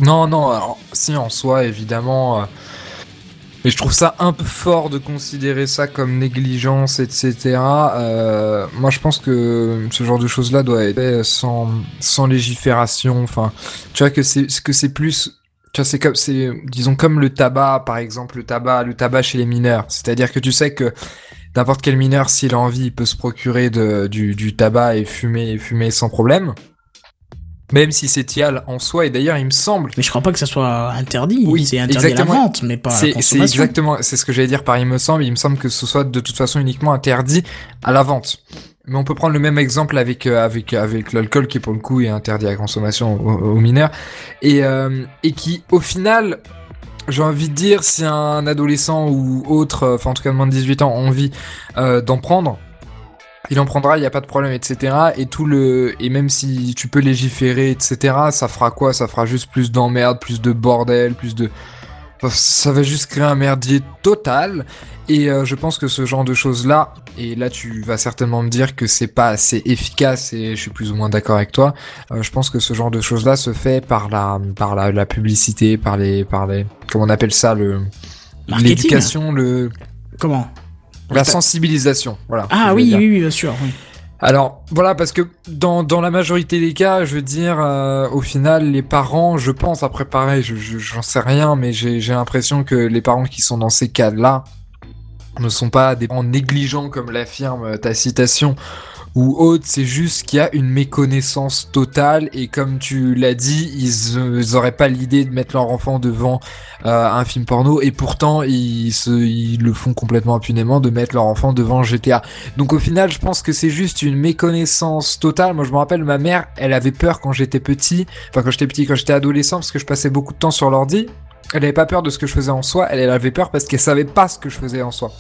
C: Non, non, alors, si en soi, évidemment. euh, mais je trouve ça un peu fort de considérer ça comme négligence, etc. Euh, moi, je pense que ce genre de choses-là doit être fait sans, sans légifération. Enfin, tu vois que c'est que c'est plus. Tu vois, c'est comme, c'est, disons, comme le tabac, par exemple, le tabac, le tabac chez les mineurs. C'est-à-dire que tu sais que n'importe quel mineur, s'il a envie, il peut se procurer du, du tabac et fumer, et fumer sans problème. Même si c'est tial en soi, et d'ailleurs, il me semble
B: Mais je crois pas que ça soit interdit.
C: Oui,
B: c'est interdit à la vente, mais pas à la
C: c'est c'est
B: consommation.
C: exactement, c'est ce que j'allais dire par il me semble. Il me semble que ce soit de toute façon uniquement interdit à la vente. Mais on peut prendre le même exemple avec euh, avec avec l'alcool qui pour le coup est interdit à la consommation aux, aux mineurs et euh, et qui au final j'ai envie de dire si un adolescent ou autre, enfin en tout cas de moins de 18 ans, a envie euh, d'en prendre, il en prendra, il n'y a pas de problème, etc. Et tout le et même si tu peux légiférer, etc. Ça fera quoi? Ça fera juste plus d'emmerde, plus de bordel, plus de ça va juste créer un merdier total. Et euh, je pense que ce genre de choses-là, et là tu vas certainement me dire que c'est pas assez efficace, et je suis plus ou moins d'accord avec toi. euh, je pense que ce genre de choses-là se fait par la, par la, la publicité, par les, par les, comment on appelle ça, le, l'éducation, le,
B: Comment?
C: La sensibilisation. Voilà.
B: Ah
C: je
B: oui, oui, oui, bien sûr. oui.
C: Alors voilà parce que dans, dans la majorité des cas, je veux dire, euh, au final, les parents, je pense, après pareil, je, je- j'en sais rien, mais j'ai j'ai l'impression que les parents qui sont dans ces cas-là ne sont pas des parents négligents comme l'affirme ta citation ou autre, c'est juste qu'il y a une méconnaissance totale et comme tu l'as dit, ils, euh, ils auraient pas l'idée de mettre leur enfant devant euh, un film porno et pourtant ils, le font complètement impunément de mettre leur enfant devant GTA. Donc au final, je pense que c'est juste une méconnaissance totale. Moi, je me rappelle, ma mère, elle avait peur quand j'étais petit, enfin quand j'étais petit, quand j'étais adolescent, parce que je passais beaucoup de temps sur l'ordi. Elle avait pas peur de ce que je faisais en soi, elle, elle avait peur parce qu'elle savait pas ce que je faisais en soi.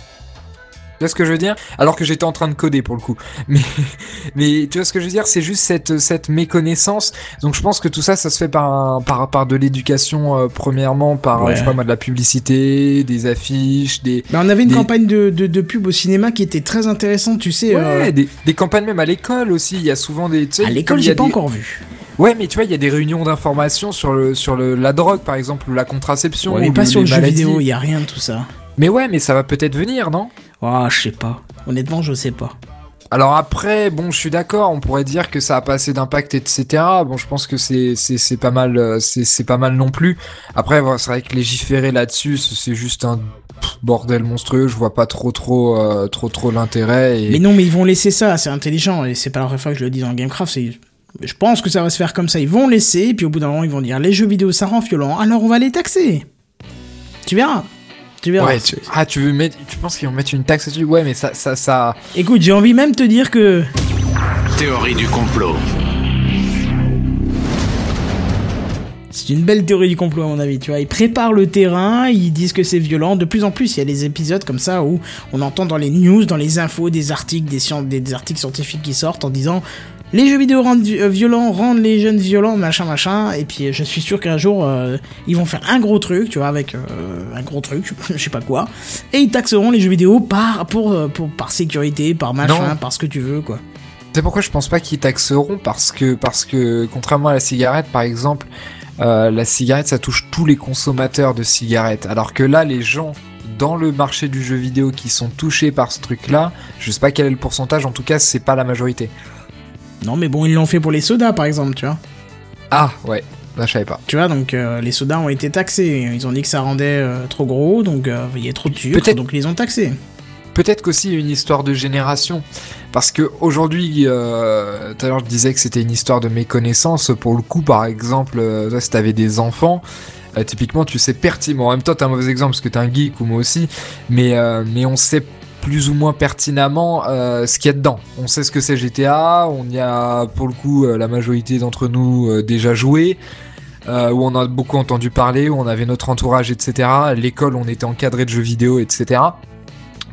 C: Tu vois ce que je veux dire? Alors que j'étais en train de coder pour le coup. Mais, mais tu vois ce que je veux dire? C'est juste cette, cette méconnaissance. Donc je pense que tout ça, ça se fait par, un- par, par de l'éducation, euh, premièrement, par,
B: Ouais.
C: je sais pas moi, de la publicité, des affiches, des,
B: Bah, on avait une
C: Des-
B: campagne de, de, de pub au cinéma qui était très intéressante, tu sais.
C: Ouais,
B: euh,
C: des, des campagnes même à l'école aussi. Il y a souvent des.
B: à l'école, j'ai pas
C: des-
B: encore vu.
C: Ouais, mais tu vois, il y a des réunions d'information sur le sur le la drogue par exemple ou la contraception.
B: Ouais, mais
C: ou
B: pas sur
C: les
B: le jeu vidéo, il y a rien de tout ça.
C: Mais ouais, mais ça va peut-être venir, non?
B: Oh, je sais pas. Honnêtement, je sais pas.
C: Alors après, bon, je suis d'accord, on pourrait dire que ça a pas assez d'impact, etc. Bon, je pense que c'est c'est c'est pas mal, euh, c'est c'est pas mal non plus. Après, c'est vrai que légiférer là-dessus, c'est juste un bordel monstrueux. Je vois pas trop trop euh, trop trop l'intérêt. Et...
B: Mais non, mais ils vont laisser ça, c'est intelligent, et c'est pas la première fois que je le dis dans Gamecraft, c'est... Je pense que ça va se faire comme ça, ils vont laisser, et puis au bout d'un moment, ils vont dire, les jeux vidéo, ça rend violent, alors on va les taxer. Tu verras. Tu verras.
C: Ouais, tu... Ah, tu veux mettre, tu penses qu'ils vont mettre une taxe dessus Ouais, mais ça ça ça.
B: Écoute, j'ai envie même de te dire que...
A: Théorie du complot.
B: C'est une belle théorie du complot à mon avis, tu vois. Ils préparent le terrain, ils disent que c'est violent. De plus en plus, il y a des épisodes comme ça où on entend dans les news, dans les infos, des articles, des, des articles scientifiques qui sortent en disant les jeux vidéo rendent euh, violents, rendent les jeunes violents, machin, machin. Et puis je suis sûr qu'un jour, euh, ils vont faire un gros truc, tu vois, avec euh, un gros truc, je sais pas quoi. Et ils taxeront les jeux vidéo par, pour, pour, par sécurité, par machin,
C: Non.
B: par ce que tu veux, quoi.
C: C'est pourquoi je pense pas qu'ils taxeront parce que parce que contrairement à la cigarette par exemple, euh, la cigarette ça touche tous les consommateurs de cigarettes, alors que là les gens dans le marché du jeu vidéo qui sont touchés par ce truc-là, je sais pas quel est le pourcentage, en tout cas c'est pas la majorité.
B: Non, mais bon, ils l'ont fait pour les sodas, par exemple, tu vois.
C: Ah ouais, là je savais pas.
B: Tu vois, donc euh, les sodas ont été taxés. Ils ont dit que ça rendait euh, trop gros, donc euh, il y a trop de sucre, donc ils les ont taxés.
C: Peut-être qu'aussi une histoire de génération. Parce que aujourd'hui, euh, tout à l'heure je disais que c'était une histoire de méconnaissance. Pour le coup, par exemple, toi, si t'avais des enfants, typiquement, tu sais pertinemment. En même temps, t'es un mauvais exemple parce que t'es un geek ou moi aussi. Mais, mais on sait plus ou moins pertinemment euh, ce qu'il y a dedans. On sait ce que c'est GTA. On y a, pour le coup, euh, la majorité d'entre nous euh, déjà joué. Où on a beaucoup entendu parler, où on avait notre entourage, etc. L'école, on était encadré de jeux vidéo, etc.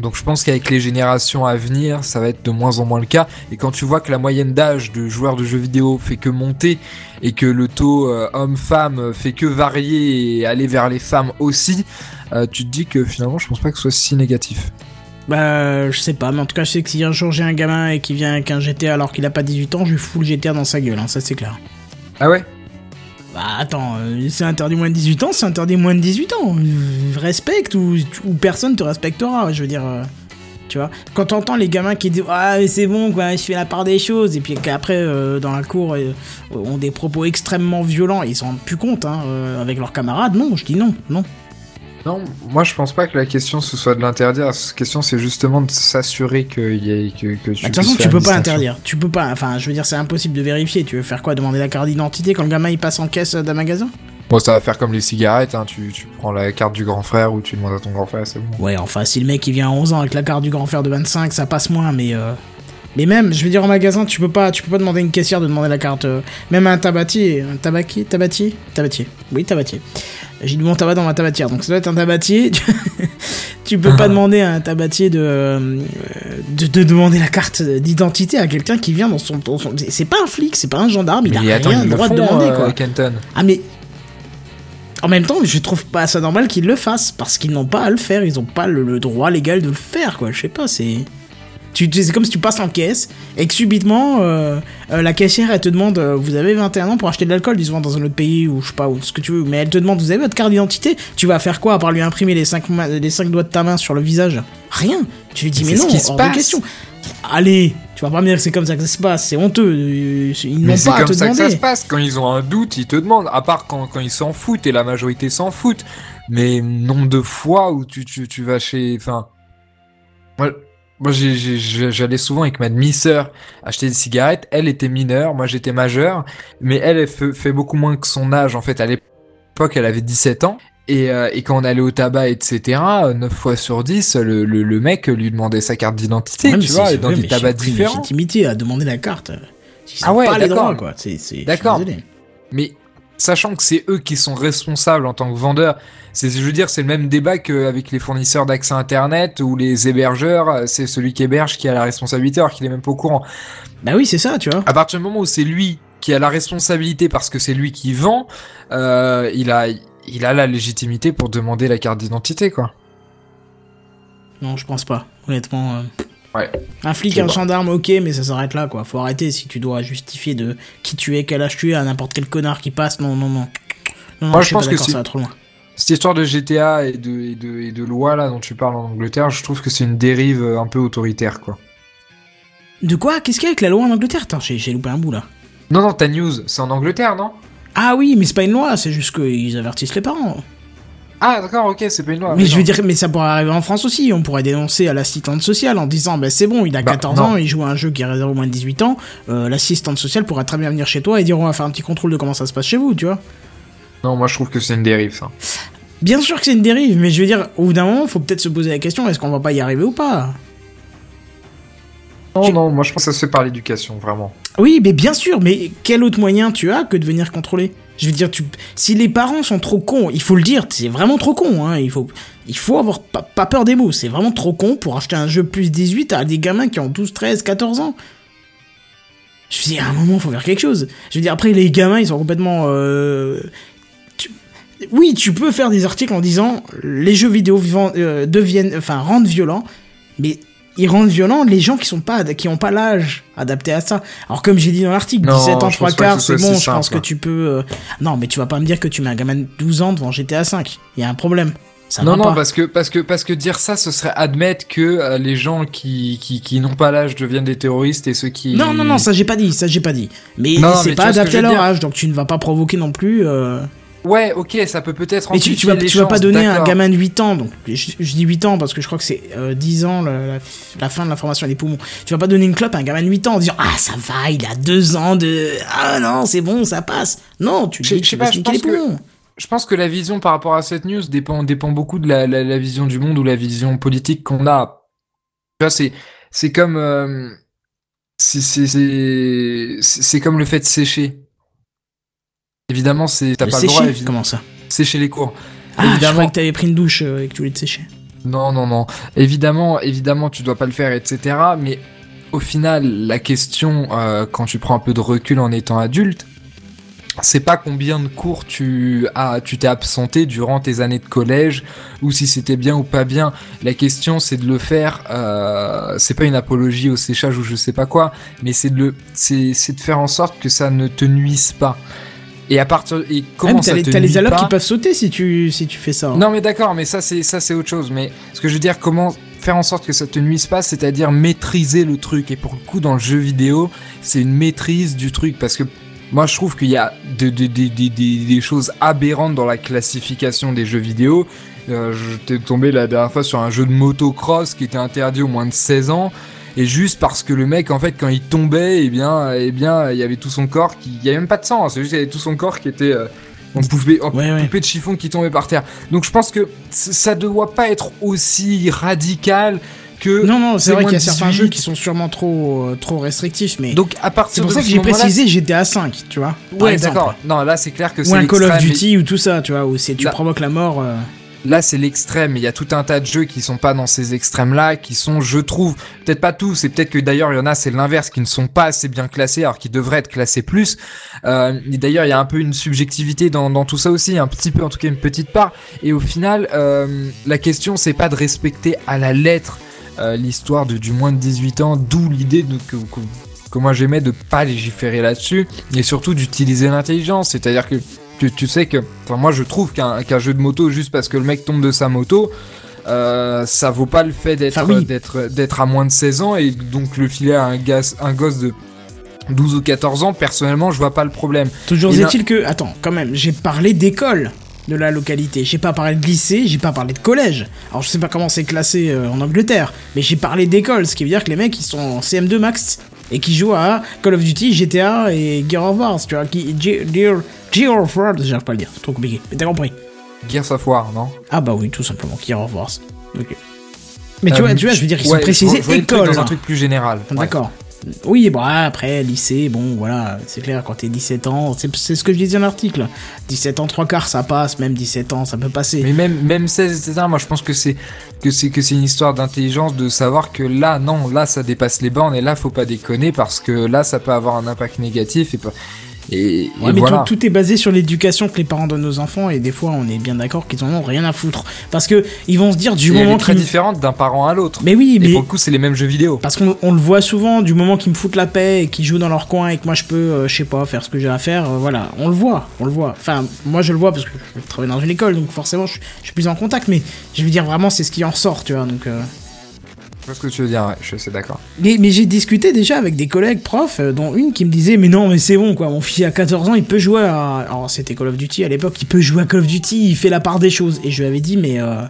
C: Donc je pense qu'avec les générations à venir, ça va être de moins en moins le cas. Et quand tu vois que la moyenne d'âge de joueurs de jeux vidéo fait que monter et que le taux homme-femme fait que varier et aller vers les femmes aussi, tu te dis que finalement je pense pas que ce soit si négatif.
B: Bah, je sais pas, mais en tout cas, je sais que si un jour j'ai un gamin et qui vient avec un GTA alors qu'il a pas 18 ans, je lui fous le GTA dans sa gueule, hein, ça c'est clair.
C: Ah ouais?
B: Bah attends, euh, c'est interdit moins de 18 ans, c'est interdit moins de 18 ans. Respecte ou, ou personne te respectera, je veux dire. euh, tu vois, quand t'entends les gamins qui disent Ah, mais c'est bon, quoi, je fais la part des choses, et puis qu'après, euh, dans la cour, ont des propos extrêmement violents, et ils s'en rendent plus compte, hein, avec leurs camarades, non, je dis non, non.
C: Non, moi je pense pas que la question ce soit de l'interdire. La question c'est justement de s'assurer qu'il y ait que, que tu
B: Bah, De toute façon, tu peux pas interdire. Tu peux pas. Enfin, je veux dire, c'est impossible de vérifier. Tu veux faire quoi? Demander la carte d'identité quand le gamin il passe en caisse d'un magasin?
C: Bon, ça va faire comme les cigarettes, hein. tu, tu prends la carte du grand frère ou tu demandes à ton grand frère, c'est bon.
B: Ouais, enfin, si le mec il vient à 11 ans avec la carte du grand frère de 25, ça passe moins, mais. Euh... Mais même, je veux dire, en magasin, tu peux pas, tu peux pas demander à une caissière de demander la carte. euh, Même à un tabatier. Un tabaquier Tabatier Tabatier. Oui, tabatier. J'ai du bon tabac dans ma tabatière, donc ça doit être un tabatier. tu peux pas demander à un tabatier de, euh, de, de demander la carte d'identité à quelqu'un qui vient dans son. dans son- C'est pas un flic, c'est pas un gendarme, il a
C: Mais attends,
B: rien le droit
C: font,
B: de demander,
C: euh,
B: quoi.
C: Kenton.
B: Ah mais en même temps, je trouve pas ça normal qu'ils le fassent parce qu'ils n'ont pas à le faire, ils ont pas le, le droit légal de le faire quoi. Je sais pas, c'est c'est comme si tu passes en caisse et que subitement euh, euh, la caissière elle te demande euh, vous avez 21 ans pour acheter de l'alcool disons dans un autre pays ou je sais pas ou ce que tu veux mais elle te demande vous avez votre carte d'identité? Tu vas faire quoi à part lui imprimer les 5 les cinq doigts de ta main sur le visage? Rien tu lui dis
C: Mais
B: mais,
C: c'est
B: non
C: ce qui se
B: hors
C: passe.
B: de question allez tu vas pas me dire que c'est comme ça que ça se passe c'est honteux ils n'ont
C: c'est
B: pas à
C: comme
B: te
C: ça que
B: demander
C: ça se passe. Quand ils ont un doute, ils te demandent. À part quand, quand ils s'en foutent et la majorité s'en foutent. Mais nombre de fois où tu, tu, tu vas chez. Enfin. Moi, moi j'allais souvent avec ma demi-sœur acheter des cigarettes. Elle était mineure, moi j'étais majeur. Mais elle, elle fait, fait beaucoup moins que son âge. En fait, à l'époque, elle avait 17 ans. Et, euh, et quand on allait au tabac, etc., 9 fois sur 10, le, le, le mec lui demandait sa carte d'identité, tu vois, dans
B: j'ai aucune
C: différents.
B: légitimité à demander la carte. Ils
C: Ah ouais, d'accord. D'accord. Mais sachant que c'est eux qui sont responsables en tant que vendeurs, c'est, je veux dire, c'est le même débat qu'avec les fournisseurs d'accès Internet ou les hébergeurs, c'est celui qui héberge qui a la responsabilité alors qu'il est même pas au courant.
B: Bah oui, c'est ça, tu vois.
C: À partir du moment où c'est lui qui a la responsabilité parce que c'est lui qui vend, euh, il a, il a la légitimité pour demander la carte d'identité, quoi.
B: Non, je pense pas. Honnêtement, euh,
C: Ouais.
B: Un flic, un gendarme, ok, mais ça s'arrête là, quoi. Faut arrêter si tu dois justifier de qui tu es, quel âge tu es à n'importe quel connard qui passe. Non, non, non. Non, non,
C: Moi, je pense que
B: ça va trop loin.
C: Cette histoire de GTA et de, et de, et de loi là dont tu parles en Angleterre, je trouve que c'est une dérive euh, un peu autoritaire quoi.
B: De quoi? Qu'est-ce qu'il y a avec la loi en Angleterre? Attends, j'ai loupé un bout là.
C: Non, non, ta news, c'est en Angleterre, non?
B: Ah oui, mais c'est pas une loi, c'est juste qu'ils avertissent les parents.
C: Ah, d'accord, ok, c'est pas une loi.
B: mais je veux dire, mais ça pourrait arriver en France aussi. On pourrait dénoncer à l'assistante sociale en disant, bah c'est bon, il a
C: Bah,
B: 14
C: non.
B: ans, il joue à un jeu qui est réservé aux moins de 18 ans. euh, l'assistante sociale pourrait très bien venir chez toi et dire, on va faire un petit contrôle de comment ça se passe chez vous, tu vois.
C: Non, moi je trouve que c'est une dérive ça.
B: Bien sûr que c'est une dérive, mais je veux dire, au bout d'un moment, faut peut-être se poser la question, est-ce qu'on va pas y arriver ou pas?
C: Non,
B: Tu-
C: non, moi je pense que ça se fait par l'éducation, vraiment.
B: Oui, mais bien sûr, mais quel autre moyen tu as que de venir contrôler? Je veux dire, tu... si les parents sont trop cons, il faut le dire, c'est vraiment trop con, hein, il faut, il avoir pas, peur des mots, c'est vraiment trop con pour acheter un jeu plus 18 à des gamins qui ont 12, 13, 14 ans. Je veux dire, à un moment, faut faire quelque chose. Je veux dire, après, les gamins, ils sont complètement... euh, Oui, tu peux faire des articles en disant les jeux vidéo euh, deviennent, enfin, rendent violents, mais ils rendent violents les gens qui sont pas, qui ont pas l'âge adapté à ça. Alors comme j'ai dit dans l'article,
C: Non,
B: 17 ans,
C: je
B: 3
C: pense pas
B: quarts, c'est bon, je pense que tu peux... euh, Non, mais tu vas pas me dire que tu mets un gamin de 12 ans devant GTA 5. Il y a un problème. Ça
C: non, non,
B: pas.
C: parce que, parce que, parce que dire ça, ce serait admettre que euh, les gens qui, qui, qui n'ont pas l'âge deviennent des terroristes et ceux qui.
B: Non, non, non, ça j'ai pas dit, ça j'ai pas dit. Mais c'est pas adapté à leur âge, donc tu ne vas pas provoquer non plus... euh,
C: Ouais, ok, ça peut peut-être.
B: Mais tu, tu vas,
C: les
B: tu vas pas donner à un gamin de 8 ans, donc je, je dis 8 ans parce que je crois que c'est euh, 10 ans la, la- la fin de la formation des poumons. Tu vas pas donner une clope à un gamin de 8 ans en disant Ah ça va, il a 2 ans de. Ah non, c'est bon, ça passe. Non, tu
C: Je-
B: dis
C: je sais
B: tu
C: pas, je
B: les
C: pense que-
B: poumons.
C: Je pense que la vision par rapport à cette news dépend, dépend beaucoup de la, la, la vision du monde ou la vision politique qu'on a. Tu vois, c'est, c'est comme, euh, c'est, c'est c'est comme le fait de sécher. Évidemment, c'est, t'as pas le droit, évidemment.
B: Comment ça?
C: Sécher les cours.
B: Ah, je
C: Évidemment.
B: croyais que t'avais pris une douche euh, et que tu voulais te sécher.
C: Non, non, non. Évidemment, évidemment, tu dois pas le faire, etc. Mais au final, la question, euh, quand tu prends un peu de recul en étant adulte, c'est pas combien de cours tu as, tu t'es absenté durant tes années de collège, ou si c'était bien ou pas bien. La question, c'est de le faire. Euh, c'est pas une apologie au séchage ou je sais pas quoi, mais c'est de le, c'est, c'est de faire en sorte que ça ne te nuise pas. Et à partir, et
B: Ah,
C: comment
B: mais
C: ça
B: t'as les,
C: te
B: t'as les
C: pas
B: qui peuvent sauter si tu, si tu fais ça. hein.
C: non mais d'accord, mais ça c'est ça c'est autre chose. Mais ce que je veux dire, comment faire en sorte que ça te nuise pas, c'est-à-dire maîtriser le truc. Et pour le coup, dans le jeu vidéo, c'est une maîtrise du truc parce que moi je trouve qu'il y a de- de- de- de- de- des choses aberrantes dans la classification des jeux vidéo. Euh, je t'ai tombé la dernière fois sur un jeu de motocross qui était interdit au moins de 16 ans. Et juste parce que le mec, en fait, quand il tombait, eh bien, eh bien, il y avait tout son corps qui, il y avait même pas de sang, hein, c'est juste qu'il y avait tout son corps qui était euh, en poupée, en
B: Ouais, ouais.
C: poupée de chiffon qui tombait par terre. Donc je pense que ça ne doit pas être aussi radical que.
B: Non, non, c'est
C: c'est
B: vrai qu'il y a certains
C: 18.
B: jeux qui sont sûrement trop, euh, trop restrictifs, mais.
C: Donc à
B: C'est
C: partir
B: pour
C: de
B: ça que j'ai précisé GTA 5, tu vois.
C: Ouais, d'accord. Non, là c'est clair que
B: Ou
C: c'est
B: un Call of Duty ou tout ça, tu vois, où c'est tu
C: Là-
B: provoques la mort. euh.
C: Là, c'est l'extrême. Il y a tout un tas de jeux qui sont pas dans ces extrêmes-là, qui sont, je trouve, peut-être pas tous, et peut-être que d'ailleurs il y en a, c'est l'inverse, qui ne sont pas assez bien classés, alors qu'ils devraient être classés plus. Euh, et d'ailleurs, il y a un peu une subjectivité dans, dans tout ça aussi, un petit peu, en tout cas une petite part. Et au final, euh, la question, c'est pas de respecter à la lettre euh, l'histoire de du moins de 18 ans, d'où l'idée de que, que, que moi j'aimais de pas légiférer là-dessus, et surtout d'utiliser l'intelligence, c'est-à-dire que tu, tu sais que, enfin moi je trouve qu'un jeu de moto juste parce que le mec tombe de sa moto, euh, ça vaut pas le fait d'être
B: Enfin, oui.
C: d'être d'être à moins de 16 ans et donc le filer à un, gosse de 12 ou 14 ans, personnellement je vois pas le problème.
B: Toujours est-il que. Attends, quand même, j'ai parlé d'école de la localité. J'ai pas parlé de lycée, j'ai pas parlé de collège. Alors je sais pas comment c'est classé euh, en Angleterre, mais j'ai parlé d'école, ce qui veut dire que les mecs ils sont en CM2 max et qui jouent à Call of Duty, GTA et Gear of War, tu vois, qui, Ge- Gear, Gear of War, j'arrive pas à le dire, c'est trop compliqué. Mais t'as compris.
C: Gears of War, non?
B: Ah bah oui, tout simplement, Gear of War. Ok. Mais tu
C: Euh,
B: vois, tu vois, je veux dire, ils
C: ouais,
B: sont précisés
C: je je
B: école.
C: dans un
B: hein.
C: truc plus général.
B: D'accord. Oui, bon, après, lycée, bon, voilà, c'est clair, quand t'es 17 ans, c'est ce que je disais dans l'article. 17 ans, 3 quarts, ça passe, même 17 ans, ça peut passer.
C: Mais même, même 16, etc., moi je pense que c'est que c'est une histoire d'intelligence de savoir que là, non, là ça dépasse les bornes et là faut pas déconner parce que là ça peut avoir un impact négatif et, pas- et
B: Ouais, mais
C: voilà.
B: tout, tout est basé sur l'éducation que les parents donnent aux enfants et des fois on est bien d'accord qu'ils en ont rien à foutre parce que ils vont se dire du
C: Et elle
B: moment
C: est très différente d'un parent à l'autre.
B: mais oui
C: Et
B: mais
C: pour le coup, c'est les mêmes jeux vidéo.
B: parce qu'on on le voit souvent du moment qu'ils me foutent la paix et qu'ils jouent dans leur coin et que moi je peux euh, je sais pas faire ce que j'ai à faire euh, voilà on le voit on le voit enfin moi je le vois parce que je travaille dans une école donc forcément je, je suis plus en contact mais je veux dire vraiment c'est ce qui en ressort tu vois donc euh,
C: vois ce que tu veux dire, ouais, je suis d'accord.
B: Mais, mais j'ai discuté déjà avec des collègues profs, euh, dont une qui me disait Mais non, mais c'est bon, quoi. Mon fils a 14 ans, il peut jouer à. Alors, c'était Call of Duty à l'époque, il peut jouer à Call of Duty, il fait la part des choses. Et je lui avais dit Mais euh,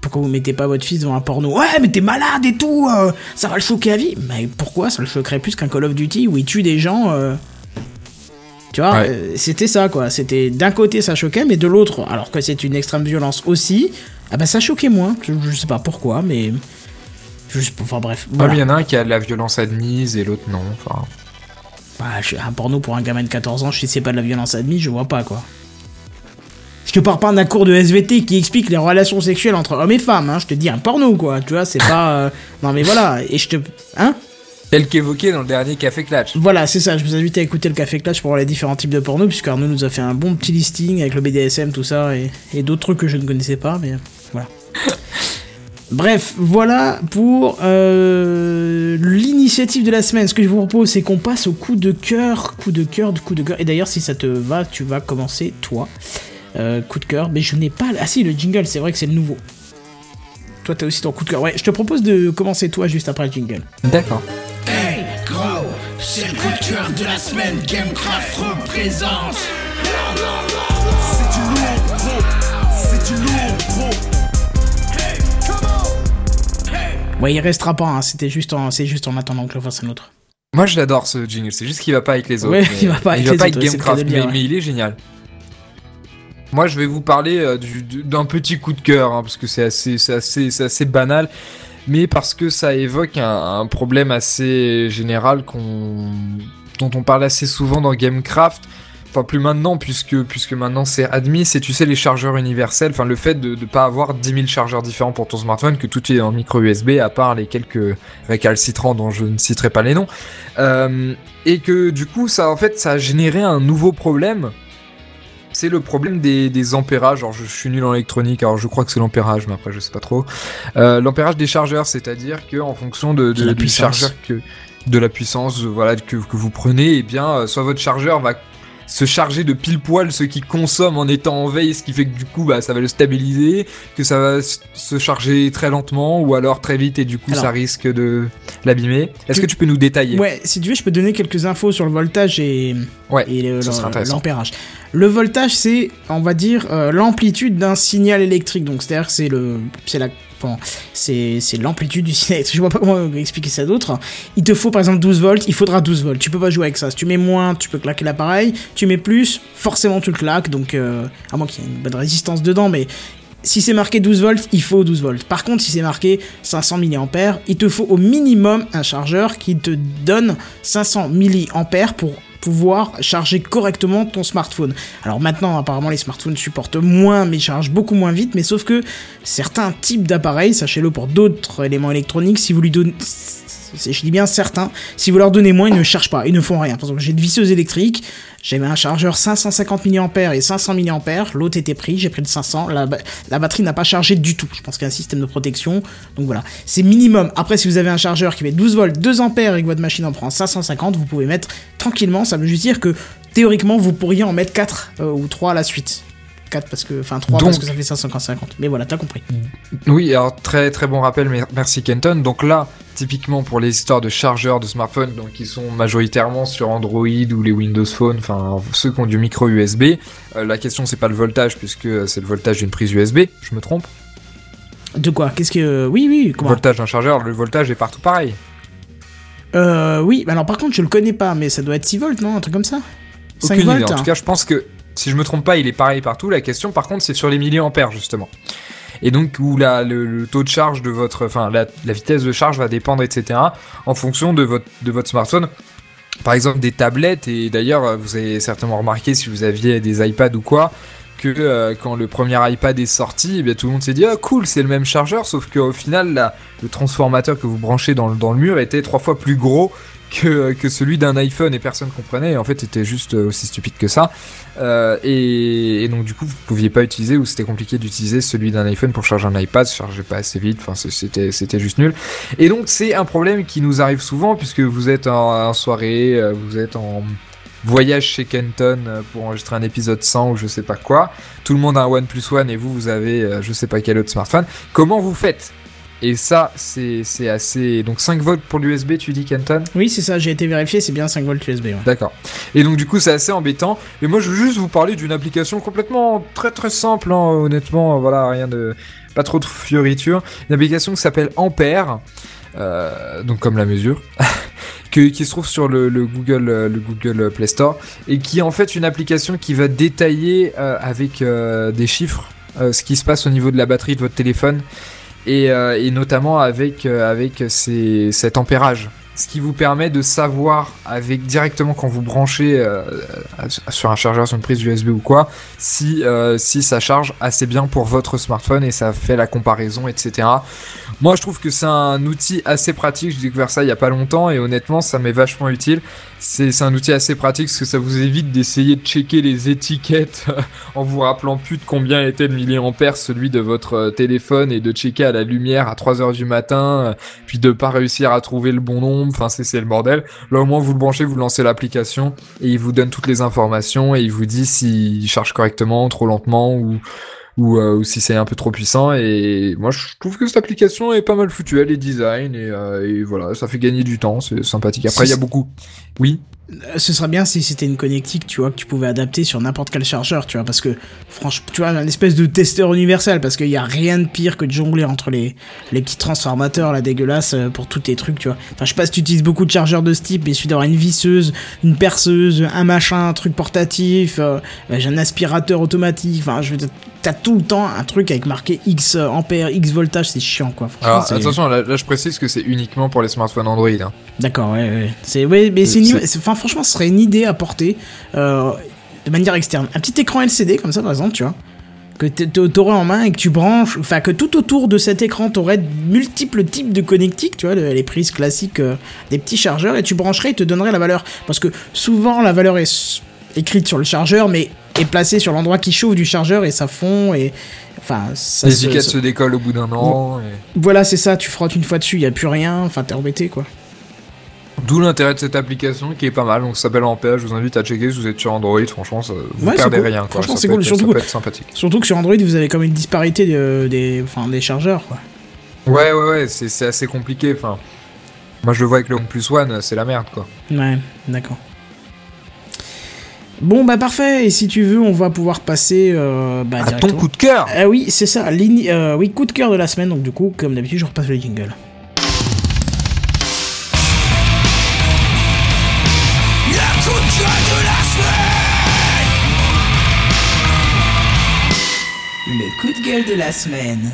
B: pourquoi vous mettez pas votre fils devant un porno? Ouais, mais t'es malade et tout, euh, ça va le choquer à vie. Mais pourquoi ça le choquerait plus qu'un Call of Duty où il tue des gens euh, Tu vois,
C: Ouais.
B: euh, c'était ça, quoi. C'était d'un côté ça choquait, mais de l'autre, alors que c'est une extrême violence aussi, ah bah ça choquait moins. Je, je sais pas pourquoi, mais. Juste, enfin bref. Voilà.
C: mais il y en a un qui a de la violence admise et l'autre non. Enfin,
B: Bah, un porno pour un gamin de 14 ans, si c'est pas de la violence admise, je vois pas quoi. Je te parle pas d'un cours de SVT qui explique les relations sexuelles entre hommes et femmes, hein. Je te dis un porno quoi, tu vois, c'est pas. euh, Non mais voilà, et je te. Hein?
C: Tel qu'évoqué dans le dernier Café Clatch.
B: Voilà, c'est ça, je vous invite à écouter le Café Clash pour voir les différents types de porno, puisque Arnaud nous a fait un bon petit listing avec le BDSM, tout ça, et, et d'autres trucs que je ne connaissais pas, mais voilà. Bref, voilà pour euh, l'initiative de la semaine. Ce que je vous propose, c'est qu'on passe au coup de cœur, coup de cœur, coup de cœur. Et d'ailleurs, si ça te va, tu vas commencer toi. Euh, coup de cœur, mais je n'ai pas. Ah si, le jingle, c'est vrai que c'est le nouveau. Toi, t'as aussi ton coup de cœur. Ouais, je te propose de commencer toi juste après le jingle.
C: D'accord.
F: Hey, gros, c'est le coup de cœur de la semaine. Gamecraft représente.
B: Ouais, il restera pas. Hein. C'était juste en, c'est juste en attendant que je fasse un autre.
C: Moi, je l'adore ce jingle. C'est juste qu'il va pas avec les autres.
B: Ouais,
C: mais-
B: il va pas avec
C: il va
B: les
C: pas
B: autres,
C: avec Gamecraft, mais,
B: ouais.
C: mais il est génial. Moi, je vais vous parler euh, du- du- d'un petit coup de cœur, hein, parce que c'est assez, assez, assez banal, mais parce que ça évoque un, un problème assez général qu'on, dont on parle assez souvent dans Gamecraft. Enfin, plus maintenant, puisque, puisque maintenant c'est admis, c'est, tu sais, les chargeurs universels, enfin, le fait de ne pas avoir 10 000 chargeurs différents pour ton smartphone, que tout est en micro USB, à part les quelques récalcitrants dont je ne citerai pas les noms. Euh, et que du coup, ça, en fait, ça a généré un nouveau problème. C'est le problème des, des ampérages. Alors, je, je suis nul en électronique, alors je crois que c'est l'ampérage, mais après, je sais pas trop. Euh, l'ampérage des chargeurs, c'est-à-dire que en fonction de,
B: De
C: du chargeur que de la puissance, voilà, que, que vous prenez, et bien, euh, soit votre chargeur va se charger de pile poil ce qui consomme en étant en veille, ce qui fait que du coup bah, ça va le stabiliser, que ça va se charger très lentement ou alors très vite et du coup
B: Alors.
C: ça risque de l'abîmer. Est-ce que tu peux nous détailler?
B: Ouais, si tu veux, je peux donner quelques infos sur le voltage et,
C: Ouais,
B: et l'ampérage. Le voltage, c'est, on va dire, euh, l'amplitude d'un signal électrique. Donc, c'est-à-dire que c'est le, c'est la, bon, c'est, l'amplitude du électrique. Je vois pas comment expliquer ça d'autre. Il te faut par exemple 12 volts, il faudra 12 volts. Tu peux pas jouer avec ça. Si tu mets moins, tu peux claquer l'appareil. Tu mets plus, forcément tu le claques. Donc, euh, à moins qu'il y ait une bonne résistance dedans, mais si c'est marqué 12 volts, il faut 12 volts. Par contre, si c'est marqué 500 mAh, il te faut au minimum un chargeur qui te donne 500 mAh pour charger correctement ton smartphone. Alors maintenant, apparemment, les smartphones supportent moins, mais chargent beaucoup moins vite, mais sauf que certains types d'appareils, sachez-le pour d'autres éléments électroniques, si vous lui donnez... Je dis bien certains, si vous leur donnez moins, ils ne chargent pas, ils ne font rien. Par exemple, j'ai une visseuse électrique, j'avais un chargeur 550 mAh et 500 mAh, l'autre était pris, j'ai pris le 500, la, ba- la batterie n'a pas chargé du tout. Je pense qu'il y a un système de protection, donc voilà. C'est minimum. Après, si vous avez un chargeur qui met 12 volts, 2 ampères et que votre machine en prend 550, vous pouvez mettre tranquillement, ça veut juste dire que théoriquement, vous pourriez en mettre 4 euh, ou 3 à la suite. 4 parce que, enfin 3 parce que ça fait 550. Mais voilà, t'as compris.
C: Oui, alors très très bon rappel, mer- merci Kenton. Donc là, typiquement pour les histoires de chargeurs de smartphone, donc qui sont majoritairement sur Android ou les Windows Phone, enfin ceux qui ont du micro USB, euh, la question c'est pas le voltage puisque euh, c'est le voltage d'une prise USB, je me trompe?
B: De quoi? Qu'est-ce que. Oui, oui,
C: Le
B: comment?
C: Voltage d'un chargeur, le voltage est partout pareil.
B: Euh, oui, alors par contre, je le connais pas, mais ça doit être 6 volts, non? Un truc comme ça? 5
C: Aucune
B: volts
C: idée. En tout cas, je pense que si je me trompe pas, il est pareil partout. La question, par contre, c'est sur les milliampères justement. Et donc où la, le, taux de charge de votre, enfin la, vitesse de charge va dépendre, etc. En fonction de votre de votre smartphone. Par exemple, des tablettes. Et d'ailleurs, vous avez certainement remarqué si vous aviez des iPads ou quoi. Que euh, quand le premier iPad est sorti, eh tout le monde s'est dit ah cool c'est le même chargeur sauf qu'au final le transformateur que vous branchez dans dans le mur était trois fois plus gros que, que celui d'un iPhone et personne comprenait. Et en fait, c'était juste aussi stupide que ça. Euh, et, donc du coup, vous pouviez pas utiliser ou c'était compliqué d'utiliser celui d'un iPhone pour charger un iPad, ça chargeait pas assez vite. Enfin, c'était c'était juste nul. Et donc c'est un problème qui nous arrive souvent puisque vous êtes en, soirée, euh, vous êtes en voyage chez Kenton euh, pour enregistrer un épisode 100 ou je sais pas quoi. Tout le monde a un OnePlus One et vous, vous avez euh, je sais pas quel autre smartphone. Comment vous faites? Et ça, c'est assez... Donc 5 volts pour l'USB, tu dis Kenton?
B: Oui, c'est ça, j'ai été vérifié, c'est bien 5 volts USB. Ouais.
C: D'accord. Et donc du coup c'est assez embêtant. Et moi je veux juste vous parler d'une application complètement très très simple, hein, honnêtement, voilà, rien de... Pas trop de fioritures. Une application qui s'appelle Ampère, euh, donc comme la mesure, qui se trouve sur le, le Google, euh, le Google Play Store, et qui est en fait une application qui va détailler euh, avec euh, des chiffres euh, ce qui se passe au niveau de la batterie de votre téléphone, et, euh, et notamment avec, euh, avec ces, cet ampérage ce qui vous permet de savoir avec directement quand vous branchez euh, euh, sur un chargeur, sur une prise USB ou quoi, si euh, si ça charge assez bien pour votre smartphone et ça fait la comparaison, etc. Moi, je trouve que c'est un outil assez pratique. J'ai découvert ça il y a pas longtemps et honnêtement, ça m'est vachement utile. C'est un outil assez pratique parce que ça vous évite d'essayer de checker les étiquettes en vous rappelant plus de combien était le milliampère celui de votre euh, téléphone et de checker à la lumière à 3 heures du matin euh, puis de pas réussir à trouver le bon nombre, enfin c'est c'est le bordel. Là au moins vous le branchez, vous lancez l'application et il vous donne toutes les informations et il vous dit s'il charge correctement, trop lentement ou ou, euh, ou si c'est un peu trop puissant et moi je trouve que cette application est pas mal foutue, elle est design et, euh, et voilà, ça fait gagner du temps, c'est sympathique. Après il y a beaucoup. Oui?
B: Ce serait bien si c'était une connectique, tu vois, que tu pouvais adapter sur n'importe quel chargeur, tu vois, parce que, franchement, tu vois, un espèce de testeur universel, parce qu'il y a rien de pire que de jongler entre les, les petits transformateurs, là, dégueulasses, euh, pour tous tes trucs, tu vois. Enfin, je sais pas si tu utilises beaucoup de chargeurs de ce type, mais il d'avoir une visseuse, une perceuse, un machin, un truc portatif, euh, euh, j'ai un aspirateur automatique, enfin, je veux dire, t'as tout le temps un truc avec marqué X ampère, X voltage, c'est chiant, quoi. Franchement,
C: Alors attention, là, là, je précise que c'est uniquement pour les smartphones Android. Hein.
B: D'accord, ouais, ouais. C'est, ouais, mais c'est, une- enfin, franchement, ce serait une idée à porter euh, de manière externe. Un petit écran LCD comme ça, par exemple, tu vois, que t'aurais en main et que tu branches, enfin, que tout autour de cet écran, t'aurais multiples types de connectiques, tu vois, le- les prises classiques euh, des petits chargeurs, et tu brancherais, et te donnerait la valeur. Parce que souvent, la valeur est écrite sur le chargeur, mais est placée sur l'endroit qui chauffe du chargeur et ça fond et enfin ça
C: Les
B: se-
C: étiquettes
B: se-
C: décollent au bout d'un an. et-
B: voilà c'est ça tu frottes une fois dessus il y a plus rien enfin t'es embêté quoi
C: D'où l'intérêt de cette application qui est pas mal. Donc ça s'appelle Ampère. Je vous invite à checker si vous êtes sur Android. Franchement, ça, vous
B: Ouais,
C: perdez
B: cool.
C: rien. Quoi.
B: Franchement,
C: Ça
B: c'est cool,
C: être-
B: surtout
C: ça
B: que-
C: peut être sympathique.
B: Surtout que sur Android, vous avez comme une disparité de- des, enfin, des chargeurs, quoi.
C: Ouais, ouais, ouais. C'est c'est assez compliqué. Enfin, moi je le vois avec le OnePlus One, c'est la merde quoi.
B: Ouais, d'accord. Bon, bah parfait. Et si tu veux, on va pouvoir passer euh, bah,
C: À ton coup de cœur.
B: Ah oui, c'est ça. ligne- euh, oui, coup de cœur de la semaine. Donc du coup, comme d'habitude, je repasse le jingle.
F: Le coup de gueule de la semaine
B: Le coup de gueule de la semaine.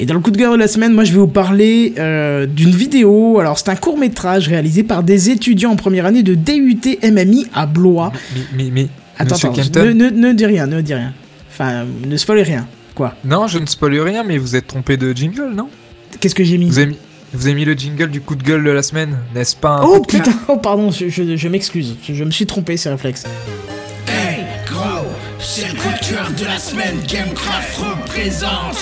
B: Et dans le coup de gueule de la semaine, moi je vais vous parler euh, d'une vidéo. Alors c'est un court métrage réalisé par des étudiants en première année de DUT MMI à Blois.
C: Mais, mais, mais
B: Attends, attends, ne, ne, ne dis rien, ne dis rien. Enfin, ne spoilez rien. Quoi
C: Non, je ne spoil rien, mais vous êtes trompé de jingle, non?
B: Qu'est-ce que j'ai mis?
C: Vous avez, mis, vous avez mis le jingle du coup de gueule de la semaine, n'est-ce pas un
B: Oh
C: coup de cœur
B: putain, oh pardon, je, je, je m'excuse, je, je me suis trompé, c'est réflexe.
F: Hey, gros, c'est le coup de cœur de la semaine Gamecraft représente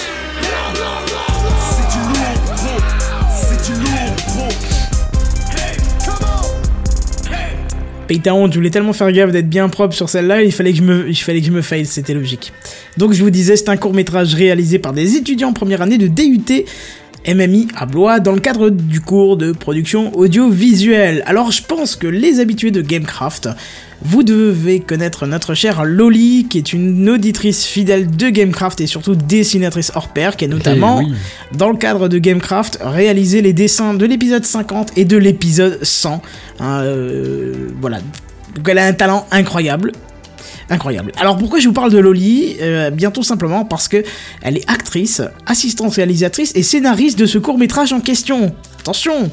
B: Paye ta honte, je voulais tellement faire gaffe d'être bien propre sur celle-là, il fallait que je me, il fallait que je me faille, c'était logique. Donc je vous disais, c'est un court métrage réalisé par des étudiants en première année de DUT MMI à Blois dans le cadre du cours de production audiovisuelle. Alors je pense que les habitués de Gamecraft, vous devez connaître notre chère Loli, qui est une auditrice fidèle de Gamecraft et surtout dessinatrice hors pair, qui a notamment
C: Eh oui.
B: dans le cadre de Gamecraft, réaliser les dessins de l'épisode 50 et de l'épisode 100. Hein, euh, voilà. Donc elle a un talent incroyable. Incroyable. Alors pourquoi je vous parle de Loli? Euh, Bien tout simplement parce que elle est actrice, assistante réalisatrice et scénariste de ce court métrage en question. Attention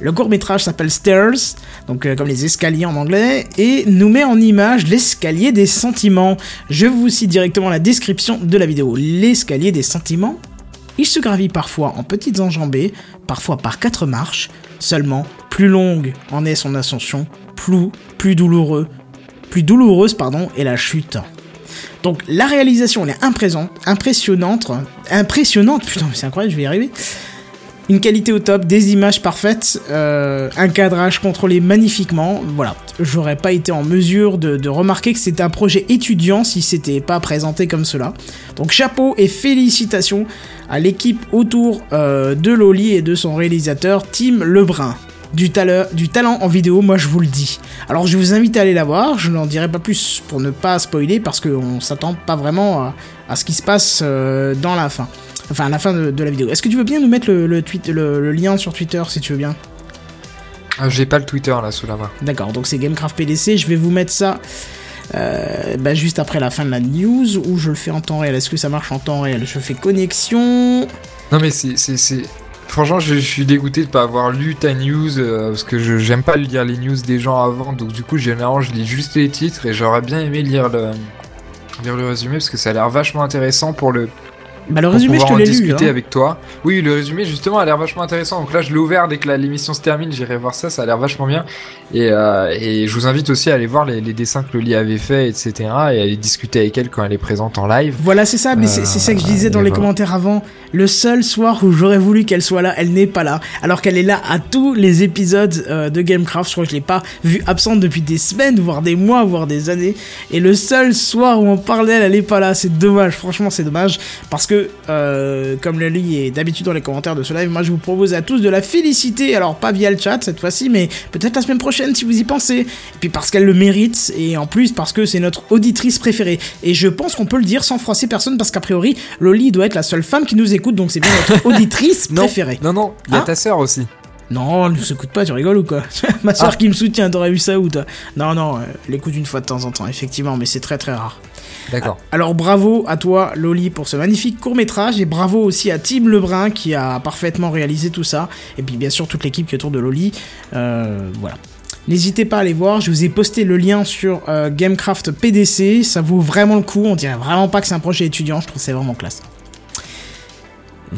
B: le court métrage s'appelle Stairs, donc euh, comme les escaliers en anglais, et nous met en image l'escalier des sentiments. Je vous cite directement la description de la vidéo. L'escalier des sentiments il se gravit parfois en petites enjambées, parfois par quatre marches, seulement plus longue en est son ascension, plus, plus douloureux, plus douloureuse pardon, est la chute. Donc la réalisation elle est impressionnante, impressionnante, impressionnante, putain c'est incroyable, je vais y arriver. Une qualité au top, des images parfaites, euh, un cadrage contrôlé magnifiquement. Voilà, j'aurais pas été en mesure de, remarquer que c'était un projet étudiant si c'était pas présenté comme cela. Donc chapeau et félicitations à l'équipe autour euh, de Loli et de son réalisateur Tim Lebrun. Du, tale- du talent en vidéo, moi je vous le dis. Alors je vous invite à aller la voir, je n'en dirai pas plus pour ne pas spoiler parce qu'on s'attend pas vraiment à, à ce qui se passe euh, dans la fin. Enfin, à la fin de, de la vidéo. Est-ce que tu veux bien nous mettre le, le tweet, le, le lien sur Twitter si tu veux bien?
C: Ah, J'ai pas le Twitter là sous la main.
B: D'accord, donc c'est Gamecraft PDC. Je vais vous mettre ça euh, bah, juste après la fin de la news ou je le fais en temps réel. Est-ce que ça marche en temps réel? Je fais connexion.
C: Non mais c'est franchement je, je suis dégoûté de pas avoir lu ta news euh, parce que j'aime pas lire les news des gens avant donc du coup généralement je lis juste les titres et j'aurais bien aimé lire le lire le résumé parce que ça a l'air vachement intéressant pour le
B: Bah, le résumé, je te l'ai lu.
C: discuter
B: hein.
C: avec toi. Oui, le résumé justement a l'air vachement intéressant. Donc là, je l'ai ouvert dès que l'émission se termine, j'irai voir ça. Ça a l'air vachement bien. Et, euh, et je vous invite aussi à aller voir les, les dessins que Loli avait fait, etc. Et à aller discuter avec elle quand elle est présente en live.
B: Voilà, c'est ça, mais c'est c'est ça que je disais dans
C: Euh,
B: les
C: voilà.
B: commentaires avant. Le seul soir où j'aurais voulu qu'elle soit là, elle n'est pas là. Alors qu'elle est là à tous les épisodes euh, de Gamecraft. Je crois que je l'ai pas vue absente depuis des semaines, voire des mois, voire des années. Et le seul soir où on d'elle, elle est pas là. C'est dommage, franchement, c'est dommage. Parce que, euh, comme le lit est d'habitude dans les commentaires de ce live, moi je vous propose à tous de la féliciter. Alors, pas via le chat cette fois-ci, mais peut-être la semaine prochaine si vous y pensez. Et puis parce qu'elle le mérite, et en plus parce que c'est notre auditrice préférée. Et je pense qu'on peut le dire sans froisser personne, parce qu'a priori, Loli doit être la seule femme qui nous écoute, donc c'est bien notre auditrice
C: Non,
B: préférée.
C: non, non, il y a
B: Hein
C: ta sœur aussi.
B: Non, elle nous écoute pas, tu rigoles ou quoi Ma soeur
C: Ah.
B: qui me soutient, t'aurais vu ça ou toi? Non, non, euh, elle écoute une fois de temps en temps, effectivement, mais c'est très très rare.
C: D'accord.
B: Alors bravo à toi Loli pour ce magnifique court métrage et bravo aussi à Tim Lebrun qui a parfaitement réalisé tout ça et puis bien sûr toute l'équipe qui est autour de Loli. Euh, voilà. N'hésitez pas à aller voir, je vous ai posté le lien sur euh, Gamecraft PDC, ça vaut vraiment le coup, on dirait vraiment pas que c'est un projet étudiant, je trouve c'est vraiment classe.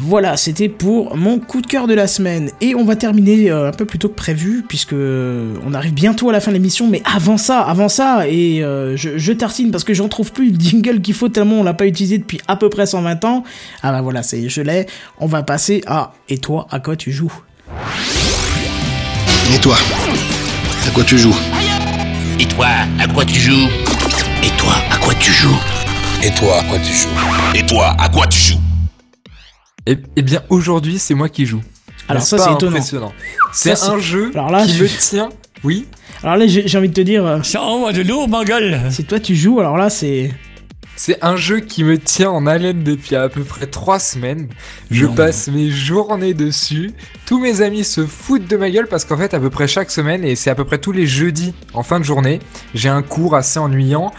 B: Voilà, c'était pour mon coup de cœur de la semaine. Et on va terminer euh, un peu plus tôt que prévu, puisque euh, on arrive bientôt à la fin de l'émission. Mais avant ça, avant ça, et euh, je, je tartine parce que je retrouve plus le jingle qu'il faut tellement on l'a pas utilisé depuis à peu près 120 ans. Ah bah voilà, c'est je l'ai. On va passer à Et toi, à quoi tu joues?
G: Et toi À quoi tu joues?
H: Et toi, à quoi tu joues? Et toi, à quoi tu joues?
G: Et toi, à quoi tu joues?
H: Et toi, à quoi tu joues?
C: Et, eh bien, aujourd'hui, c'est moi qui joue.
B: Alors ça, c'est étonnant.
C: impressionnant. C'est un jeu
B: Alors là,
C: qui
B: je-
C: me tient. Oui.
B: Alors là, j'ai envie de te dire, euh,
E: Ça envoie de lourd, ma gueule.
B: si toi tu joues, alors là c'est.
C: C'est un jeu qui me tient en haleine depuis à peu près trois semaines. Je
B: Non.
C: passe mes journées dessus. Tous mes amis se foutent de ma gueule parce qu'en fait, à peu près chaque semaine, et c'est à peu près tous les jeudis en fin de journée, j'ai un cours assez ennuyant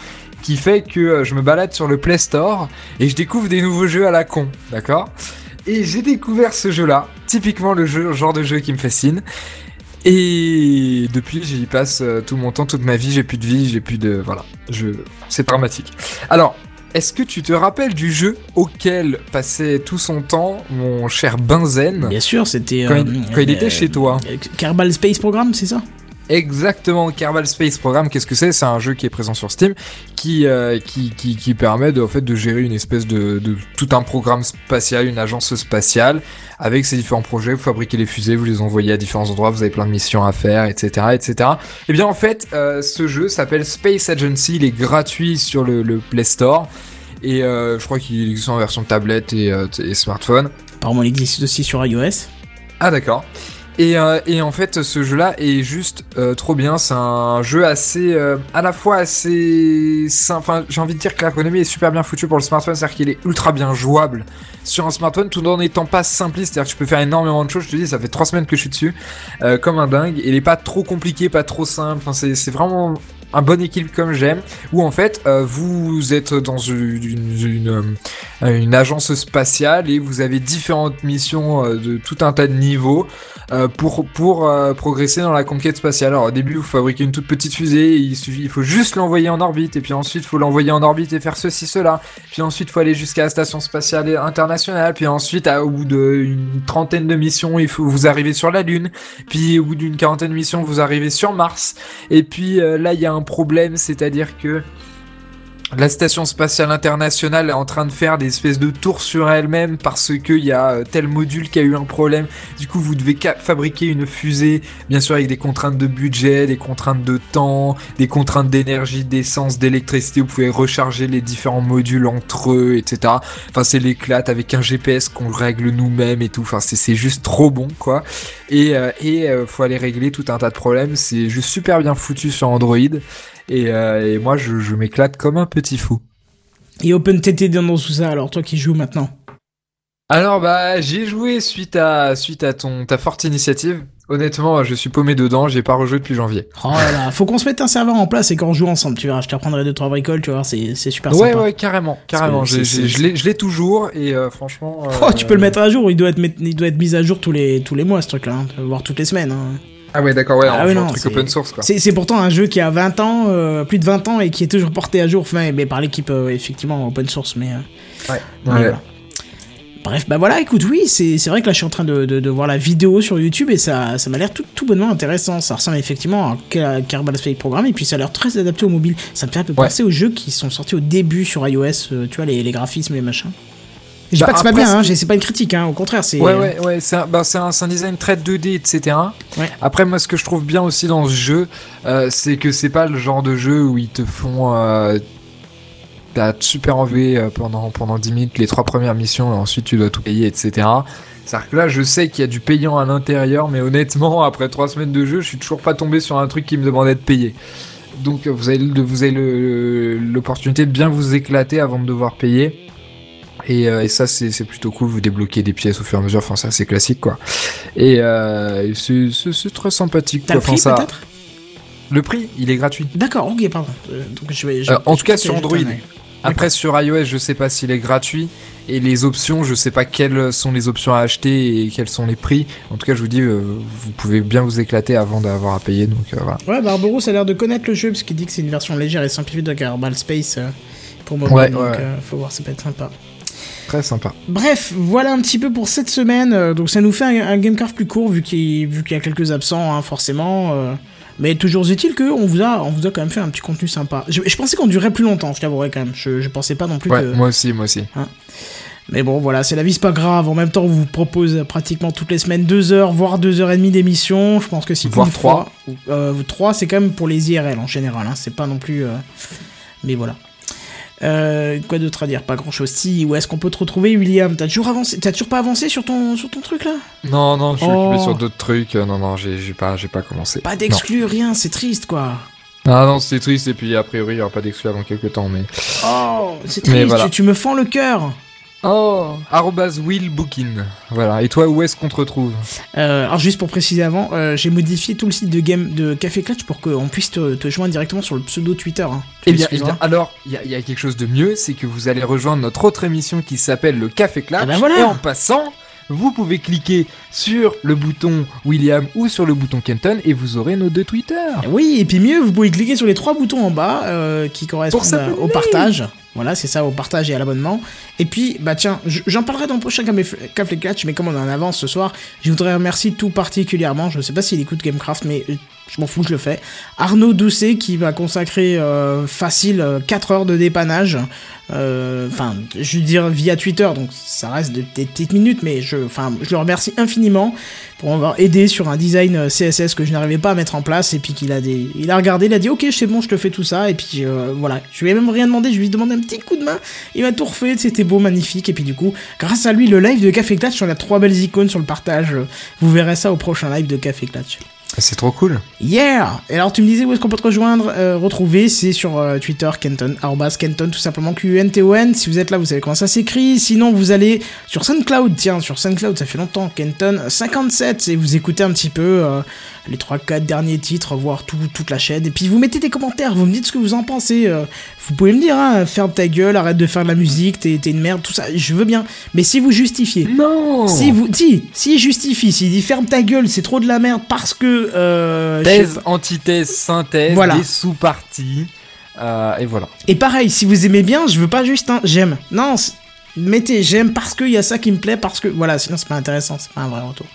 C: qui fait que euh, je me balade sur le Play Store et je découvre des nouveaux jeux à la con, d'accord? Et j'ai découvert ce jeu-là, typiquement le jeu, genre de jeu qui me fascine. Et depuis, j'y passe euh, tout mon temps, toute ma vie. J'ai plus de vie, j'ai plus de voilà. Je, c'est dramatique. Alors, est-ce que tu te rappelles du jeu auquel passait tout son temps mon cher Benzen
B: Bien sûr, c'était.
C: quand,
B: euh,
C: il, quand il
B: euh,
C: était chez toi
B: euh, Kerbal Space Program, c'est ça?
C: Exactement, Kerbal Space Program, qu'est-ce que c'est? C'est un jeu qui est présent sur Steam, qui, euh, qui, qui, qui permet de, en fait, de gérer une espèce de, de tout un programme spatial, une agence spatiale, avec ses différents projets, vous fabriquez les fusées, vous les envoyez à différents endroits, vous avez plein de missions à faire, etc. etc. Et bien en fait, euh, ce jeu s'appelle Space Agency, il est gratuit sur le, le Play Store, et euh, je crois qu'il existe en version tablette et, et smartphone.
B: Apparemment, il existe aussi sur iOS.
C: Ah d'accord. Et, euh, et en fait, ce jeu-là est juste euh, trop bien. C'est un jeu assez, euh, à la fois assez. Enfin, j'ai envie de dire que l'ergonomie est super bien foutue pour le smartphone, c'est-à-dire qu'il est ultra bien jouable sur un smartphone, tout en n'étant pas simpliste. C'est-à-dire que tu peux faire énormément de choses. Je te dis, ça fait trois semaines que je suis dessus, comme un dingue. Il est pas trop compliqué, pas trop simple. Enfin, c'est vraiment un bon équipe comme j'aime, où en fait euh, vous êtes dans une, une, une, euh, une agence spatiale et vous avez différentes missions euh, de tout un tas de niveaux euh, pour pour euh, progresser dans la conquête spatiale. Alors au début vous fabriquez une toute petite fusée, il suffit, il faut juste l'envoyer en orbite et puis ensuite il faut l'envoyer en orbite et faire ceci cela. Puis ensuite il faut aller jusqu'à la station spatiale internationale. Puis ensuite à, au bout d'une trentaine de missions il faut vous arriver sur la Lune. Puis au bout d'une quarantaine de missions vous arrivez sur Mars. Et puis là il y a un problème, c'est-à-dire que la station spatiale internationale est en train de faire des espèces de tours sur elle-même parce qu'il y a euh, tel module qui a eu un problème. Du coup, vous devez fabriquer une fusée, bien sûr avec des contraintes de budget, des contraintes de temps, des contraintes d'énergie, d'essence, d'électricité. Vous pouvez recharger les différents modules entre eux, etc. Enfin, c'est l'éclate avec un GPS qu'on règle nous-mêmes et tout. Enfin, c'est juste trop bon, quoi. Et, euh, et euh, faut aller régler tout un tas de problèmes. C'est juste super bien foutu sur Android. Et, euh, et moi, je, je m'éclate comme un petit fou.
B: Et OpenTT dans tout ça, alors toi qui joues maintenant.
C: Alors bah j'y ai joué suite à suite à ton ta forte initiative. Honnêtement, je suis paumé dedans, j'ai pas rejoué depuis janvier.
B: Oh là là, faut qu'on se mette un serveur en place et qu'on joue ensemble, tu verras, je t'apprendrai deux trois bricoles, tu vois, c'est c'est super
C: Ouais
B: sympa.
C: ouais, carrément, carrément. J'ai- j'ai-
B: c'est-
C: Je l'ai je l'ai toujours et euh, franchement. euh,
B: Oh, tu peux le mettre à jour, il doit être, il doit être mis à jour tous les, tous les mois ce truc-là, hein, voire toutes les semaines. hein.
C: Ah ouais d'accord ouais,
B: Ah
C: on
B: oui,
C: joue un truc
B: c'est-
C: open source quoi.
B: C'est c'est pourtant un jeu qui a 20 ans, euh, plus de 20 ans, et qui est toujours porté à jour, enfin, mais par l'équipe euh, effectivement open source, mais. euh,
C: Ouais.
B: mais
C: ouais.
B: voilà. Bref, bah voilà, écoute, oui, c'est c'est vrai que là je suis en train de, de, de voir la vidéo sur YouTube et ça, ça m'a l'air tout, tout bonnement intéressant. Ça ressemble effectivement à Kerbal Space Program et puis ça a l'air très adapté au mobile. Ça me fait un peu penser aux jeux qui sont sortis au début sur iOS, euh, tu vois, les, les graphismes, les machins. Je dis
C: Bah,
B: pas que c'est pas bien, hein,
C: c'est-
B: pas une critique, hein, au contraire, c'est.
C: Ouais, ouais, ouais, c'est un, bah, un, design très 2D, etc.
B: Ouais.
C: Après, moi, ce que je trouve bien aussi dans ce jeu, euh, c'est que c'est pas le genre de jeu où ils te font. Euh, T'as super envie euh, pendant, pendant 10 minutes les trois premières missions et ensuite tu dois tout payer, etc. C'est-à-dire que là, je sais qu'il y a du payant à l'intérieur, mais honnêtement, après trois semaines de jeu, je suis toujours pas tombé sur un truc qui me demandait de payer. Donc, vous avez, vous avez l'opportunité de bien vous éclater avant de devoir payer. Et, euh, et ça, c'est plutôt cool. Vous débloquez des pièces au fur et à mesure. Enfin, ça, c'est classique, quoi. Et euh, c'est- très sympathique.
B: T'as le prix
C: Enfin, ça-
B: peut-être?
C: Le prix, il est gratuit.
B: D'accord, ok, pardon. Euh, donc je vais, je-
C: en tout cas, sur Android. Après, sur iOS, je sais pas s'il est gratuit. Et les options, je sais pas quelles sont les options à acheter et quels sont les prix. En tout cas, je vous dis, euh, vous pouvez bien vous éclater avant d'avoir à payer. Donc euh, voilà.
B: Ouais, Barbaros a l'air de connaître le jeu parce qu'il dit que c'est une version légère et simplifiée de Kerbal Space euh, pour mobile.
C: Ouais,
B: donc
C: ouais.
B: faut voir, ça peut être sympa.
C: Très sympa.
B: Bref, voilà un petit peu pour cette semaine. Euh, donc ça nous fait un, un Gamecraft plus court vu qu'il y a quelques absents, hein, forcément. euh, mais toujours est-il que on vous a on vous a quand même fait un petit contenu sympa. Je, je pensais qu'on durait plus longtemps, je t'avouerai quand même. Je, je pensais pas non plus
C: Ouais,
B: que.
C: moi aussi, moi aussi.
B: Mais bon, voilà, c'est la vie, c'est pas grave. En même temps, on vous propose pratiquement toutes les semaines deux heures, voire deux heures et demie d'émission. Je pense que si
C: Voire
B: une
C: trois.
B: fois- euh, trois, c'est quand même pour les IRL en général. Hein, c'est pas non plus. euh, Mais voilà. Euh, quoi d'autre à dire? Pas grand chose. Si, où est-ce qu'on peut te retrouver, William? T'as toujours avancé T'as toujours pas avancé sur ton sur ton truc là?
C: Non, non, je suis
B: Oh.
C: occupé sur d'autres trucs. Euh, Non, non, j'ai pas, j'ai pas commencé.
B: Pas d'exclus, rien. C'est triste, quoi.
C: Ah non, c'est triste. Et puis, a priori, il y aura pas d'exclus avant quelques temps. Mais.
B: Oh, c'est
C: Mais
B: triste.
C: voilà.
B: Tu, tu me fends le cœur.
C: Oh Willbookin. Voilà. Et toi, où est-ce qu'on te retrouve
B: Euh, alors juste pour préciser avant, euh, j'ai modifié tout le site de game de Café Clutch pour qu'on puisse te, te joindre directement sur le pseudo Twitter. hein.
C: Eh bien, eh bien, alors, il y, y a quelque chose de mieux, c'est que vous allez rejoindre notre autre émission qui s'appelle le Café Clutch.
B: Ah bah voilà.
C: Et en passant, vous pouvez cliquer sur le bouton William ou sur le bouton Kenton et vous aurez nos deux Twitter.
B: Oui, et puis mieux, vous pouvez cliquer sur les trois boutons en bas euh, qui correspondent à- au partage. Voilà, c'est ça, au partage et à l'abonnement. Et puis, bah tiens, j'en parlerai dans le prochain Café Clutch, mais comme on en avance ce soir, je voudrais remercier tout particulièrement, je sais pas s'il écoute Gamecraft, mais euh, je m'en fous, je le fais. Arnaud Doucet qui va consacrer euh, facile 4 heures de dépannage. Euh, Enfin, je veux dire via Twitter, donc ça reste des, petites minutes, mais je, je le remercie infiniment pour aidé sur un design euh, CSS que je n'arrivais pas à mettre en place, et puis qu'il a des, il a regardé, il a dit ok, c'est bon, je te fais tout ça, et puis euh, voilà, je lui ai même rien demandé, je lui ai demandé un petit coup de main, il m'a tout refait, c'était beau, magnifique, et puis du coup, grâce à lui, le live de Café Clutch, on a trois belles icônes sur le partage, vous verrez ça au prochain live de Café Clutch.
C: C'est trop cool.
B: Yeah Et alors tu me disais où est-ce qu'on peut te rejoindre, euh, retrouver, c'est sur euh, Twitter, Kenton, arrobas Kenton, tout simplement Q-U-N-T-O-N. Si vous êtes là, vous savez comment ça s'écrit. Sinon, vous allez sur SoundCloud, tiens, sur SoundCloud, ça fait longtemps, Kenton 57, et vous écoutez un petit peu euh, les 3-4 derniers titres, voire tout, toute la chaîne. Et puis vous mettez des commentaires, vous me dites ce que vous en pensez. euh, vous pouvez me dire, hein, ferme ta gueule, arrête de faire de la musique, t'es t'es une merde, tout ça, je veux bien. Mais si vous justifiez,
C: Non
B: si vous, si, si justifie, s'il dit ferme ta gueule, c'est trop de la merde parce que euh,
C: Thèse, antithèse, synthèse,
B: Voilà.
C: des sous-parties. euh, et voilà.
B: Et pareil, si vous aimez bien, je veux pas juste un j'aime. Non, mettez j'aime parce qu'il y a ça qui me plaît, parce que voilà, sinon c'est pas intéressant, c'est pas un vrai retour.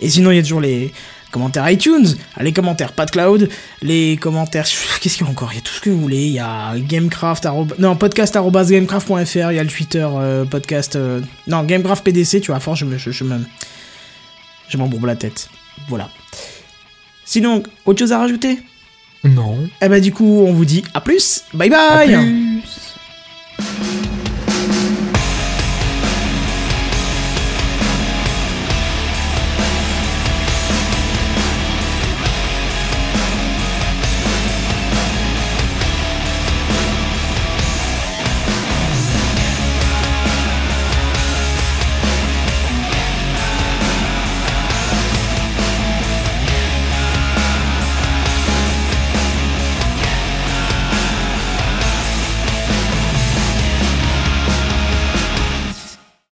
B: Et sinon, il y a toujours les commentaires iTunes, les commentaires PadCloud, les commentaires. Qu'est-ce qu'il y a encore? Il y a tout ce que vous voulez. Il y a Gamecraft. arroba- Non, podcast arobase gamecraft.fr. Il y a le Twitter euh, podcast. euh, Non, Gamecraft PDC, tu vois, à force, je me. Je, je me... Je m'embourbe la tête. Voilà. Sinon, autre chose à rajouter?
C: Non.
B: Eh bah, du coup, on vous dit à plus. Bye bye.